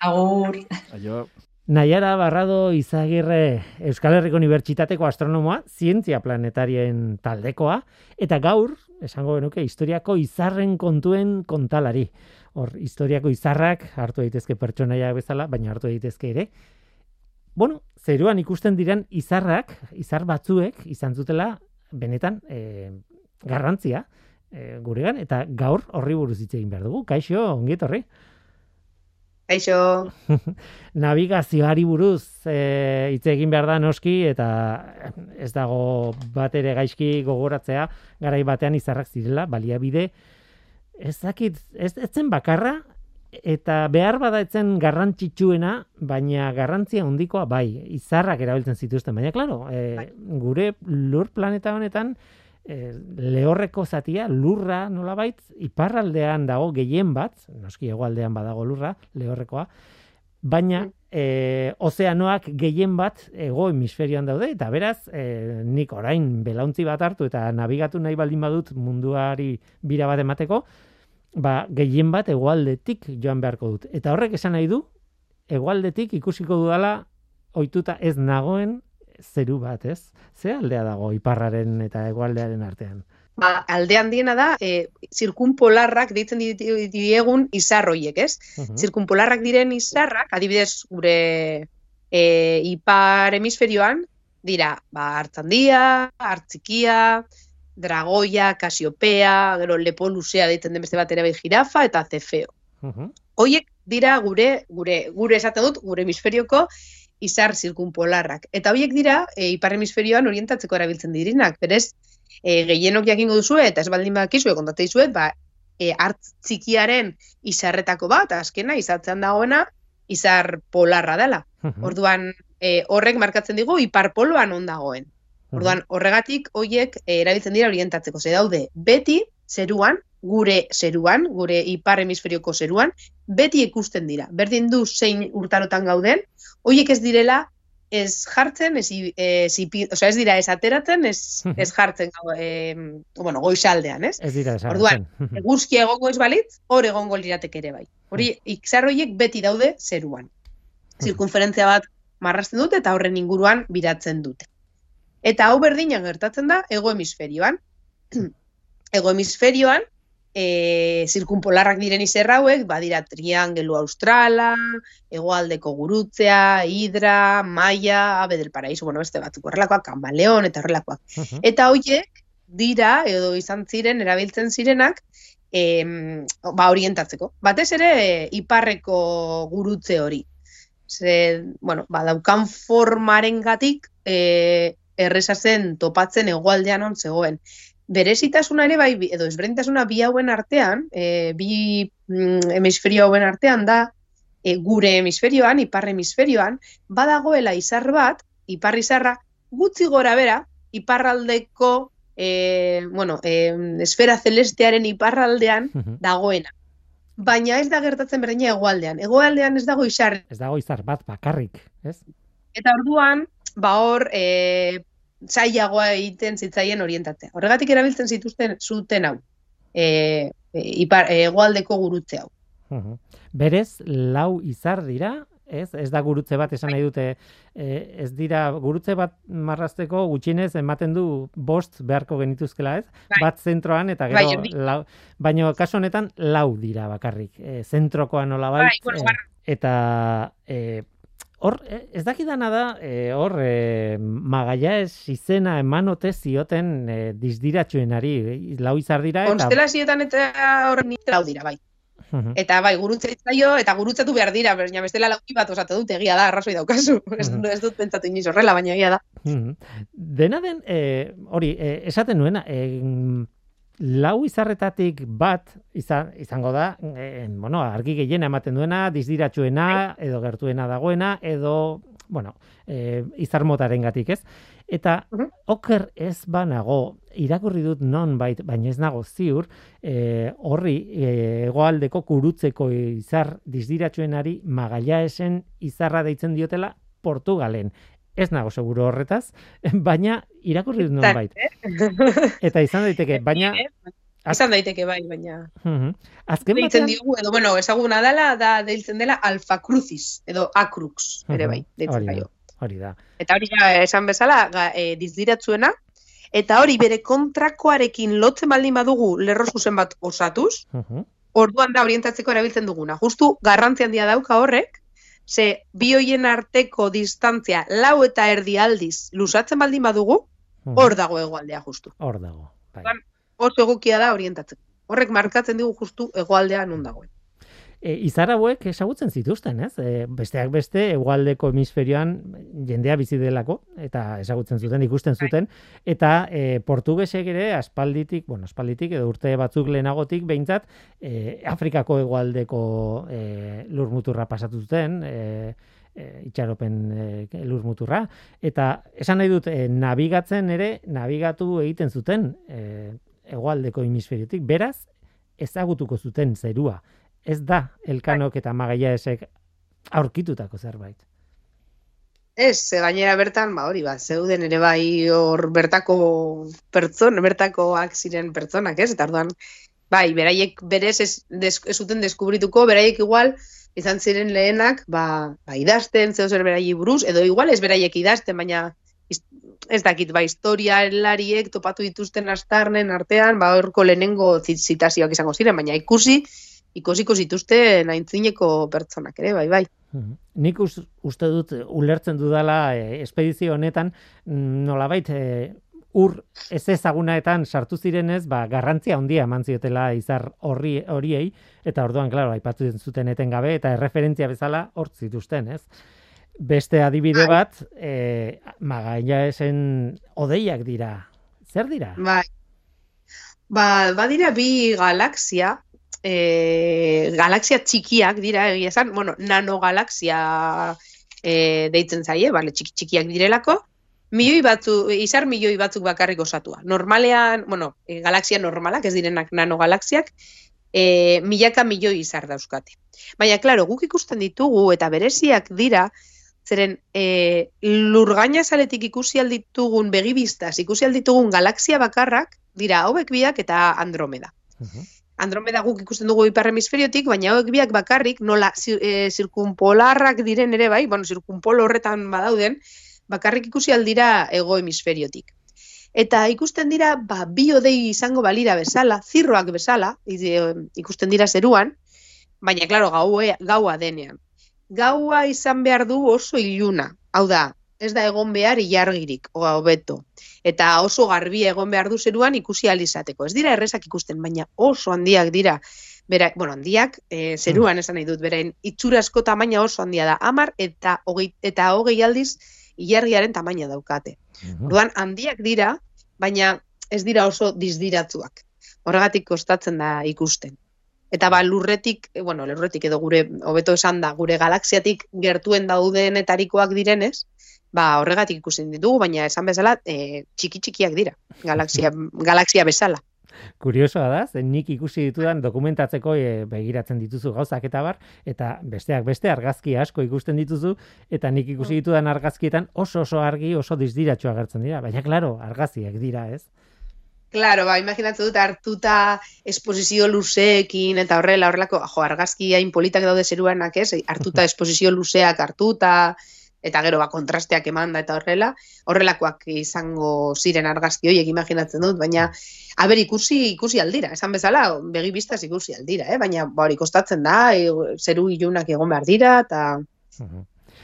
Agur. Aio. Naiara Barrado Izagirre Euskal Herriko Unibertsitateko astronomoa, zientzia planetarien taldekoa, eta gaur, esango genuke, historiako izarren kontuen kontalari. Hor, historiako izarrak hartu daitezke pertsonaia bezala, baina hartu daitezke ere. Bueno, zeruan ikusten diren izarrak, izar batzuek, izan zutela, benetan, e, garrantzia, e, guregan, eta gaur horri buruz hitz egin behar dugu. Kaixo, ongiet horri? Kaixo. Navigazioari buruz eh, hitz egin behar da noski eta ez dago bat ere gaizki gogoratzea garai batean izarrak zirela baliabide. Ez dakit ez, ez zen bakarra eta behar bada etzen garrantzitsuena baina garrantzia handikoa bai izarrak erabiltzen zituzten. Baina claro e, gure lur planeta honetan e, lehorreko zatia, lurra nolabait, iparraldean dago gehien bat, noski hegoaldean badago lurra, lehorrekoa, baina e, ozeanoak gehien bat ego hemisferioan daude, eta beraz, e, nik orain belauntzi bat hartu eta navigatu nahi baldin badut munduari bira bat emateko, ba, gehien bat egoaldetik joan beharko dut. Eta horrek esan nahi du, egoaldetik ikusiko dudala ohituta ez nagoen zeru bat, ez? Ze aldea dago iparraren eta hegoaldearen artean? Ba, alde handiena da, e, zirkunpolarrak deitzen diegun izarroiek, ez? Uh Zirkunpolarrak diren izarrak, adibidez gure e, ipar hemisferioan, dira, ba, hartzandia, hartzikia, dragoia, kasiopea, gero lepo luzea deitzen den beste bat ere bai jirafa, eta zefeo. Uh Hoiek dira gure, gure, gure esaten dut, gure hemisferioko izar zirkunpolarrak. Eta horiek dira, e, ipar hemisferioan orientatzeko erabiltzen direnak. Berez, e, gehienok jakingo duzu eta ez baldin bakizue kontate dizuet, ba, e, hartz txikiaren izarretako bat, azkena, izatzean dagoena, izar polarra dela. Orduan, e, horrek markatzen digu ipar poloan ondagoen. Orduan, horregatik, horiek e, erabiltzen dira orientatzeko. Ze daude, beti, zeruan, gure zeruan, gure ipar hemisferioko zeruan, beti ikusten dira. Berdin du zein urtarotan gauden, hoiek ez direla ez jartzen, ez, ez, o sea, ez dira ez ateratzen, ez, ez jartzen e, bueno, goizaldean, ez? Ez dira ez Orduan, eguzki egongo ez balitz, hor egongo liratek ere bai. Hori, ikzarroiek beti daude zeruan. Zirkunferentzia bat marrasten dute eta horren inguruan biratzen dute. Eta hau berdinan gertatzen da, ego hemisferioan. ego hemisferioan, e, zirkunpolarrak diren izerra hauek, badira triangelu australa, egoaldeko gurutzea, hidra, maia, abe del paraíso, bueno, beste batzuk, horrelakoak, kamaleon, eta horrelakoak. Eta hoiek dira, edo izan ziren, erabiltzen zirenak, e, ba, orientatzeko. Batez ere, iparreko gurutze hori. Ze, bueno, ba, daukan formaren gatik, e, errezazen topatzen egoaldean on zegoen berezitasuna ere bai edo ezberdintasuna bi hauen artean, e, bi mm, hemisferio hauen artean da e, gure hemisferioan, ipar hemisferioan, badagoela izar bat, ipar izarra gutxi gora bera, iparraldeko e, bueno, e, esfera celestearen iparraldean dagoena. Baina ez da gertatzen berdina egoaldean. Egoaldean ez dago izar. Ez dago izar bat bakarrik, ez? Eta orduan, ba hor, e, zailagoa egiten zitzaien orientatzea. Horregatik erabiltzen zituzten zuten hau. E, e, ipar, e, egoaldeko gurutze hau. Berez, lau izar dira, ez? Ez da gurutze bat esan nahi dute, e, ez dira gurutze bat marrazteko gutxinez ematen du bost beharko genituzkela, ez? Bai. Bat zentroan eta gero bai, lau, baino kasu honetan lau dira bakarrik. E, zentrokoa nola bai, e, eta e, Hor, e, ez dakidana da, e, hor, e, magaia ez izena emanote zioten e, dizdiratxuenari, lau izar dira. Eta... Konstelazioetan eta horren lau dira, bai. Eta bai, gurutze zaio, eta gurutzatu behar dira, baina bestela lauki bat osatu dut, egia da, arrazoi daukazu. ez, ez dut pentsatu iniz horrela, baina egia da. Dena den, hori, esaten nuena, lau izarretatik bat izango da, e, bueno, argi gehiena ematen duena, dizdiratxuena, bai. edo gertuena dagoena, edo, bueno, e, izarmotaren gatik, ez? Eta oker ez banago, irakurri dut non bait, baina ez nago ziur, e, horri e, egoaldeko kurutzeko izar dizdiratxuenari magaia esen izarra deitzen diotela Portugalen ez nago seguro horretaz, baina irakurri dut nonbait. Eh? Eta izan daiteke, baina... Izan daiteke bai, baina... Azken batean... diogu, edo, bueno, ezaguna dela, da deiltzen dela alfa crucis, edo acrux, ere bai, deitzen bai. Hori da. Eta hori da, esan bezala, e, dizdiratzuena, eta hori bere kontrakoarekin lotzen baldin badugu lerro zuzen bat osatuz, orduan da orientatzeko erabiltzen duguna. Justu garrantzi handia dauka horrek, ze bi hoien arteko distantzia lau eta erdi aldiz lusatzen baldin badugu, hor dago egoaldea justu. Hor dago. Bai. Oso egokia da orientatzen. Horrek markatzen digu justu egoaldea non dagoen. E, izar hauek ezagutzen zituzten, ez? E, besteak beste, egualdeko hemisferioan jendea bizi delako, eta ezagutzen zuten, ikusten zuten, eta e, portugesek ere, aspalditik, bueno, aspalditik, edo urte batzuk lehenagotik, behintzat, e, Afrikako egualdeko e, lurmuturra pasatu zuten, e, e, itxaropen e, lur muturra. Eta esan nahi dut, e, nabigatzen ere, nabigatu egiten zuten e, egoaldeko hemisferiotik. Beraz, ezagutuko zuten zerua. Ez da, elkanok eta magaia aurkitutako zerbait. Ez, ze gainera bertan, ba hori, ba, zeuden ere bai hor bertako pertson, bertakoak ziren pertsonak, ez? Eta orduan, bai, beraiek berez ez, des, ez zuten deskubrituko, beraiek igual, izan ziren lehenak, ba, ba idazten, zeo zer beraiek buruz, edo igual ez beraiek idazten, baina ez dakit, ba, historia lariek topatu dituzten astarnen artean, ba, horko lehenengo zitazioak izango ziren, baina ikusi, ikusiko zituzten aintzineko pertsonak ere, bai, bai. Mhm. Nik uste dut ulertzen dudala e, espedizio honetan mm, nolabait e, ur ez ezagunaetan sartu zirenez, ba, garrantzia handia eman ziotela izar horri horiei eta orduan claro, aipatu zuten etengabe eta erreferentzia bezala hor zituzten, ez? Beste adibide bai. bat, eh, magaia esen odeiak dira. Zer dira? Bai. Ba, badira bi galaxia, eh, galaxia txikiak dira, egia esan, bueno, nanogalaxia eh, deitzen zaie, bale, txiki, txikiak direlako, milioi batzu, izar milioi batzuk bakarrik osatua. Normalean, bueno, e, galaxia normalak, ez direnak nanogalaxiak, e, milaka milioi izar dauzkate. Baina, klaro, guk ikusten ditugu eta bereziak dira, Zeren, e, lurgaina zaletik ikusi alditugun begibiztaz, ikusi alditugun galaxia bakarrak, dira hauek biak eta Andromeda. Andromeda guk ikusten dugu ipar hemisferiotik, baina hauek biak bakarrik, nola e, zirkunpolarrak diren ere bai, bueno, zirkunpol horretan badauden, bakarrik ikusi aldira ego hemisferiotik. Eta ikusten dira, ba, bi odei izango balira bezala, zirroak bezala, ikusten dira zeruan, baina, klaro, gaua denean gaua izan behar du oso iluna. Hau da, ez da egon behar ilargirik, oa hobeto. Eta oso garbi egon behar du zeruan ikusi alizateko. Ez dira errezak ikusten, baina oso handiak dira. Bera, bueno, handiak, e, zeruan esan nahi dut, berain, itxurasko tamaina oso handia da. Amar eta hogei, eta hogei aldiz ilargiaren tamaina daukate. Duan, handiak dira, baina ez dira oso dizdiratzuak. Horregatik kostatzen da ikusten. Eta ba, lurretik, eh, bueno, lurretik edo gure, hobeto esan da, gure galaxiatik gertuen daudenetarikoak direnez, ba, horregatik ikusten ditugu, baina esan bezala, e, txiki txikiak dira, galaxia, galaxia bezala. Kuriosoa da, zen nik ikusi ditudan dokumentatzeko e, begiratzen dituzu gauzak eta bar, eta besteak beste argazki asko ikusten dituzu, eta nik ikusi mm. ditudan argazkietan oso oso argi, oso dizdiratxoa gertzen dira, baina klaro, argazkiak dira, ez? Claro, ba, imaginatzen dut hartuta esposizio luzeekin eta horrela horrelako, jo, argazki hain politak daude zeruanak, ez? Hartuta esposizio luzeak hartuta eta gero ba kontrasteak emanda eta horrela, horrelakoak izango ziren argazki horiek imaginatzen dut, baina aber ikusi ikusi aldira, esan bezala, begi bistaz ikusi aldira, eh? baina ba hori kostatzen da, e, zeru ilunak egon behar dira eta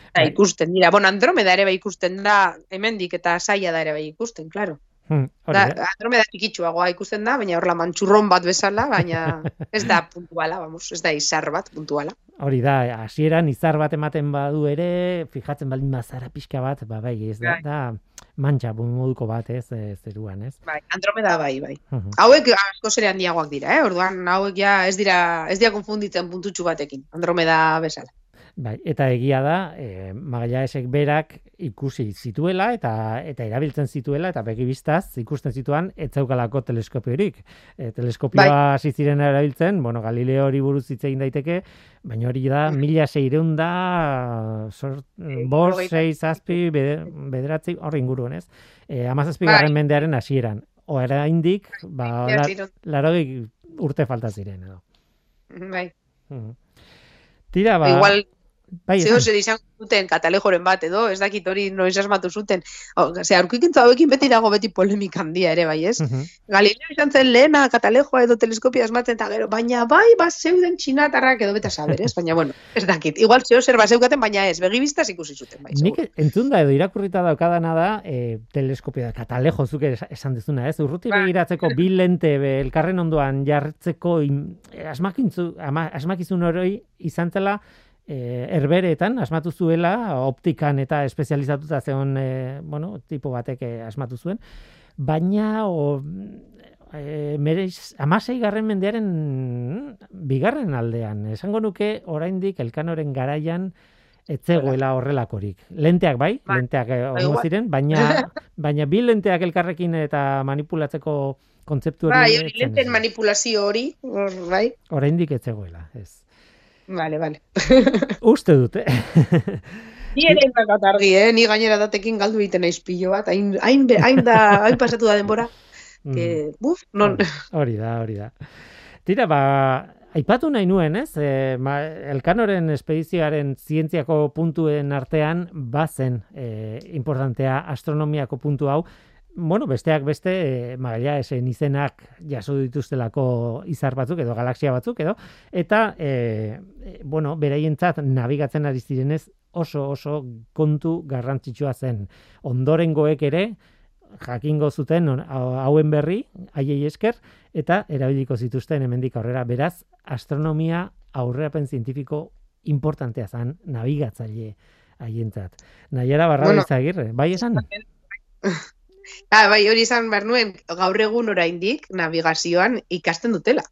Eta ikusten dira. Bueno, Andromeda ere bai ikusten da, hemendik eta saia da ere bai ikusten, claro. Hmm, da, Andromeda txikitsuagoa ikusten da, baina horla mantxurron bat bezala, baina ez da puntuala, vamos, ez da izar bat puntuala. Hori da, hasieran izar bat ematen badu ere, fijatzen baldin bazara pixka bat, ba bai, ez da, bai. da mantxa moduko bat, ez, zeruan, ez? Bai, Andromeda bai, bai. Hauek asko zere handiagoak dira, eh? Orduan, hauek ja ez dira, ez dira konfunditzen puntutxu batekin, Andromeda bezala. Bai, eta egia da, e, Magallanesek berak ikusi zituela eta eta erabiltzen zituela eta begibistaz ikusten zituan ez zaukalako teleskopiorik. E, teleskopioa bai. hasi ziren erabiltzen, bueno, Galileo hori buruz hitz egin daiteke, baina hori da 1600 da sort, bos, sei, zazpi, bederatzi, hori inguruen, ez? E, amazazpi bai. garren mendearen hasieran. Oera indik, ba, la, urte falta ziren, edo. Bai. Tira, ba... Igual, Bai, Zeo zer izan zuten katalejoren bat edo, ez dakit hori noiz asmatu zuten. O, Ze, aurkikintza hauekin beti dago beti polemika handia ere, bai, ez? Mhm. Galileo izan zen lehena katalejoa edo teleskopia asmatzen eta gero, baina bai, bat zeuden txinatarrak edo beta saber, ez? Baina, bueno, ez dakit. Igual zeo zer bat zeukaten, baina ez, begibistaz ikusi zuten, bai, Nik seguru. entzunda edo irakurrita daukadana da, e, teleskopia, katalejo zuk ere esan dezuna, ez? Urruti Bai. begiratzeko bi lente be, elkarren ondoan jartzeko e, asmakintzu, ama, asmakizun hori izan zela e, herbereetan asmatu zuela, optikan eta espezializatuta zeon, e, bueno, tipo batek e, asmatu zuen, baina o, e, mereiz, amasei garren mendearen bigarren aldean, esango nuke oraindik elkanoren garaian etzegoela horrelakorik. Lenteak bai, Bai. lenteak eh, igual. ziren, baina baina bi lenteak elkarrekin eta manipulatzeko kontzeptu hori Bai, lenten manipulazio hori, hor, bai, oraindik ez zegoela, ez. Vale, vale. Uste dute. Ni ere ez daukat argi, eh? Ni gainera datekin galdu egiten naiz pilo bat, hain, hain, hain da, hain pasatu da denbora, Mm. que, buf, non, Hori da, hori da. Tira, ba, aipatu nahi nuen, ez? E, ma, Elkanoren espedizioaren zientziako puntuen artean bazen e, importantea astronomiako puntu hau, bueno, besteak beste, e, Magallaesen izenak jaso dituztelako izar batzuk edo galaxia batzuk edo, eta, e, bueno, beraientzat nabigatzen ari zirenez oso oso kontu garrantzitsua zen. Ondorengoek ere, jakingo zuten hauen berri, haiei esker, eta erabiliko zituzten hemendik aurrera. Beraz, astronomia aurrerapen zientifiko importantea zen nabigatzaile haientzat. Naiara barra Bueno. izagirre, bai esan? ah, bai, hori izan behar nuen, gaur egun oraindik navigazioan ikasten dutela.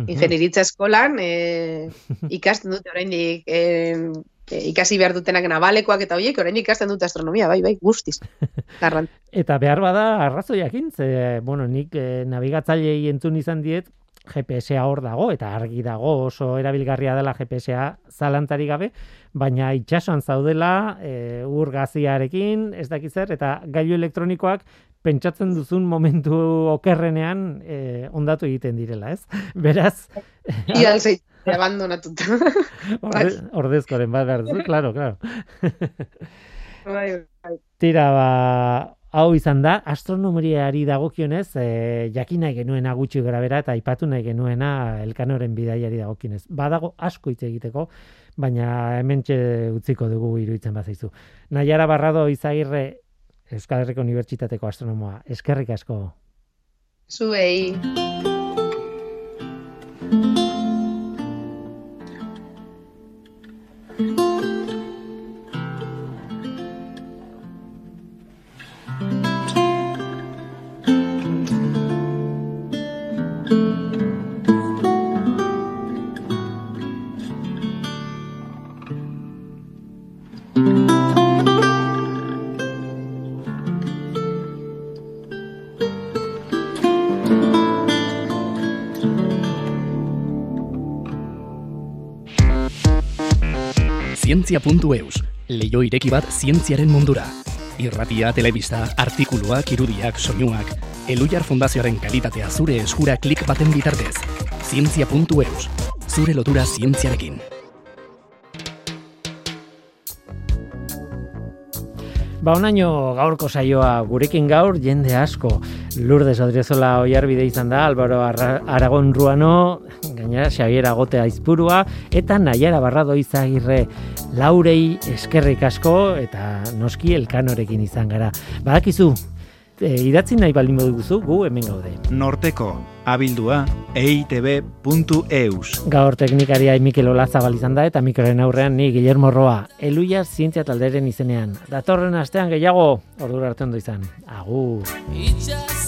Mhm. Ingenieritza eskolan e, ikasten dute oraindik e, e, ikasi behar dutenak nabalekoak eta horiek oraindik ikasten dute astronomia, bai, bai, guztiz. Eta behar bada arrazoiakin, ze, bueno, nik eh, nabigatzailei entzun izan diet, GPS-a hor dago, eta argi dago oso erabilgarria dela GPS-a zalantari gabe, baina itsasoan zaudela e, ur gaziarekin, ez dakit zer, eta gailu elektronikoak pentsatzen duzun momentu okerrenean e, ondatu egiten direla, ez? Beraz, Ia abandonatuta. orde, ordezkoren bat behar duzu, claro, claro. bai, bai. Tira, ba, hau izan da, astronomiari dagokionez, e, jakin nahi genuena gutxi grabera eta aipatu nahi genuena elkanoren bidaiari dagokionez. Badago asko hitz egiteko, baina hementxe utziko dugu iruditzen bazaizu. Naiara Barrado Izagirre Euskal Herriko Unibertsitateko astronomoa. Eskerrik asko. Zuei. Zientzia.eus, leio ireki bat zientziaren mundura. Irratia, telebista, artikuluak, irudiak, soinuak, Elujar Fundazioaren kalitatea zure eskura klik baten bitartez. Zientzia.eus, zure lotura zientziarekin. Ba, onaino gaurko saioa gurekin gaur jende asko. Lourdes Odriozola oiarbide izan da, Álvaro Arra- Aragon Ruano, gainera Xavier Agote Aizpurua, eta Naiara Barrado Izagirre laurei eskerrik asko, eta noski elkanorekin izan gara. Badakizu, e, idatzi nahi baldin baduzu, gu hemen gaude. Norteko, abildua, eitb.eus. Gaur teknikaria Mikel Olazabal izan da, eta mikroren aurrean ni Guillermo Roa, Eluia zientzia talderen izenean. Datorren astean gehiago, ordura arte ondo izan. Agur. Itxas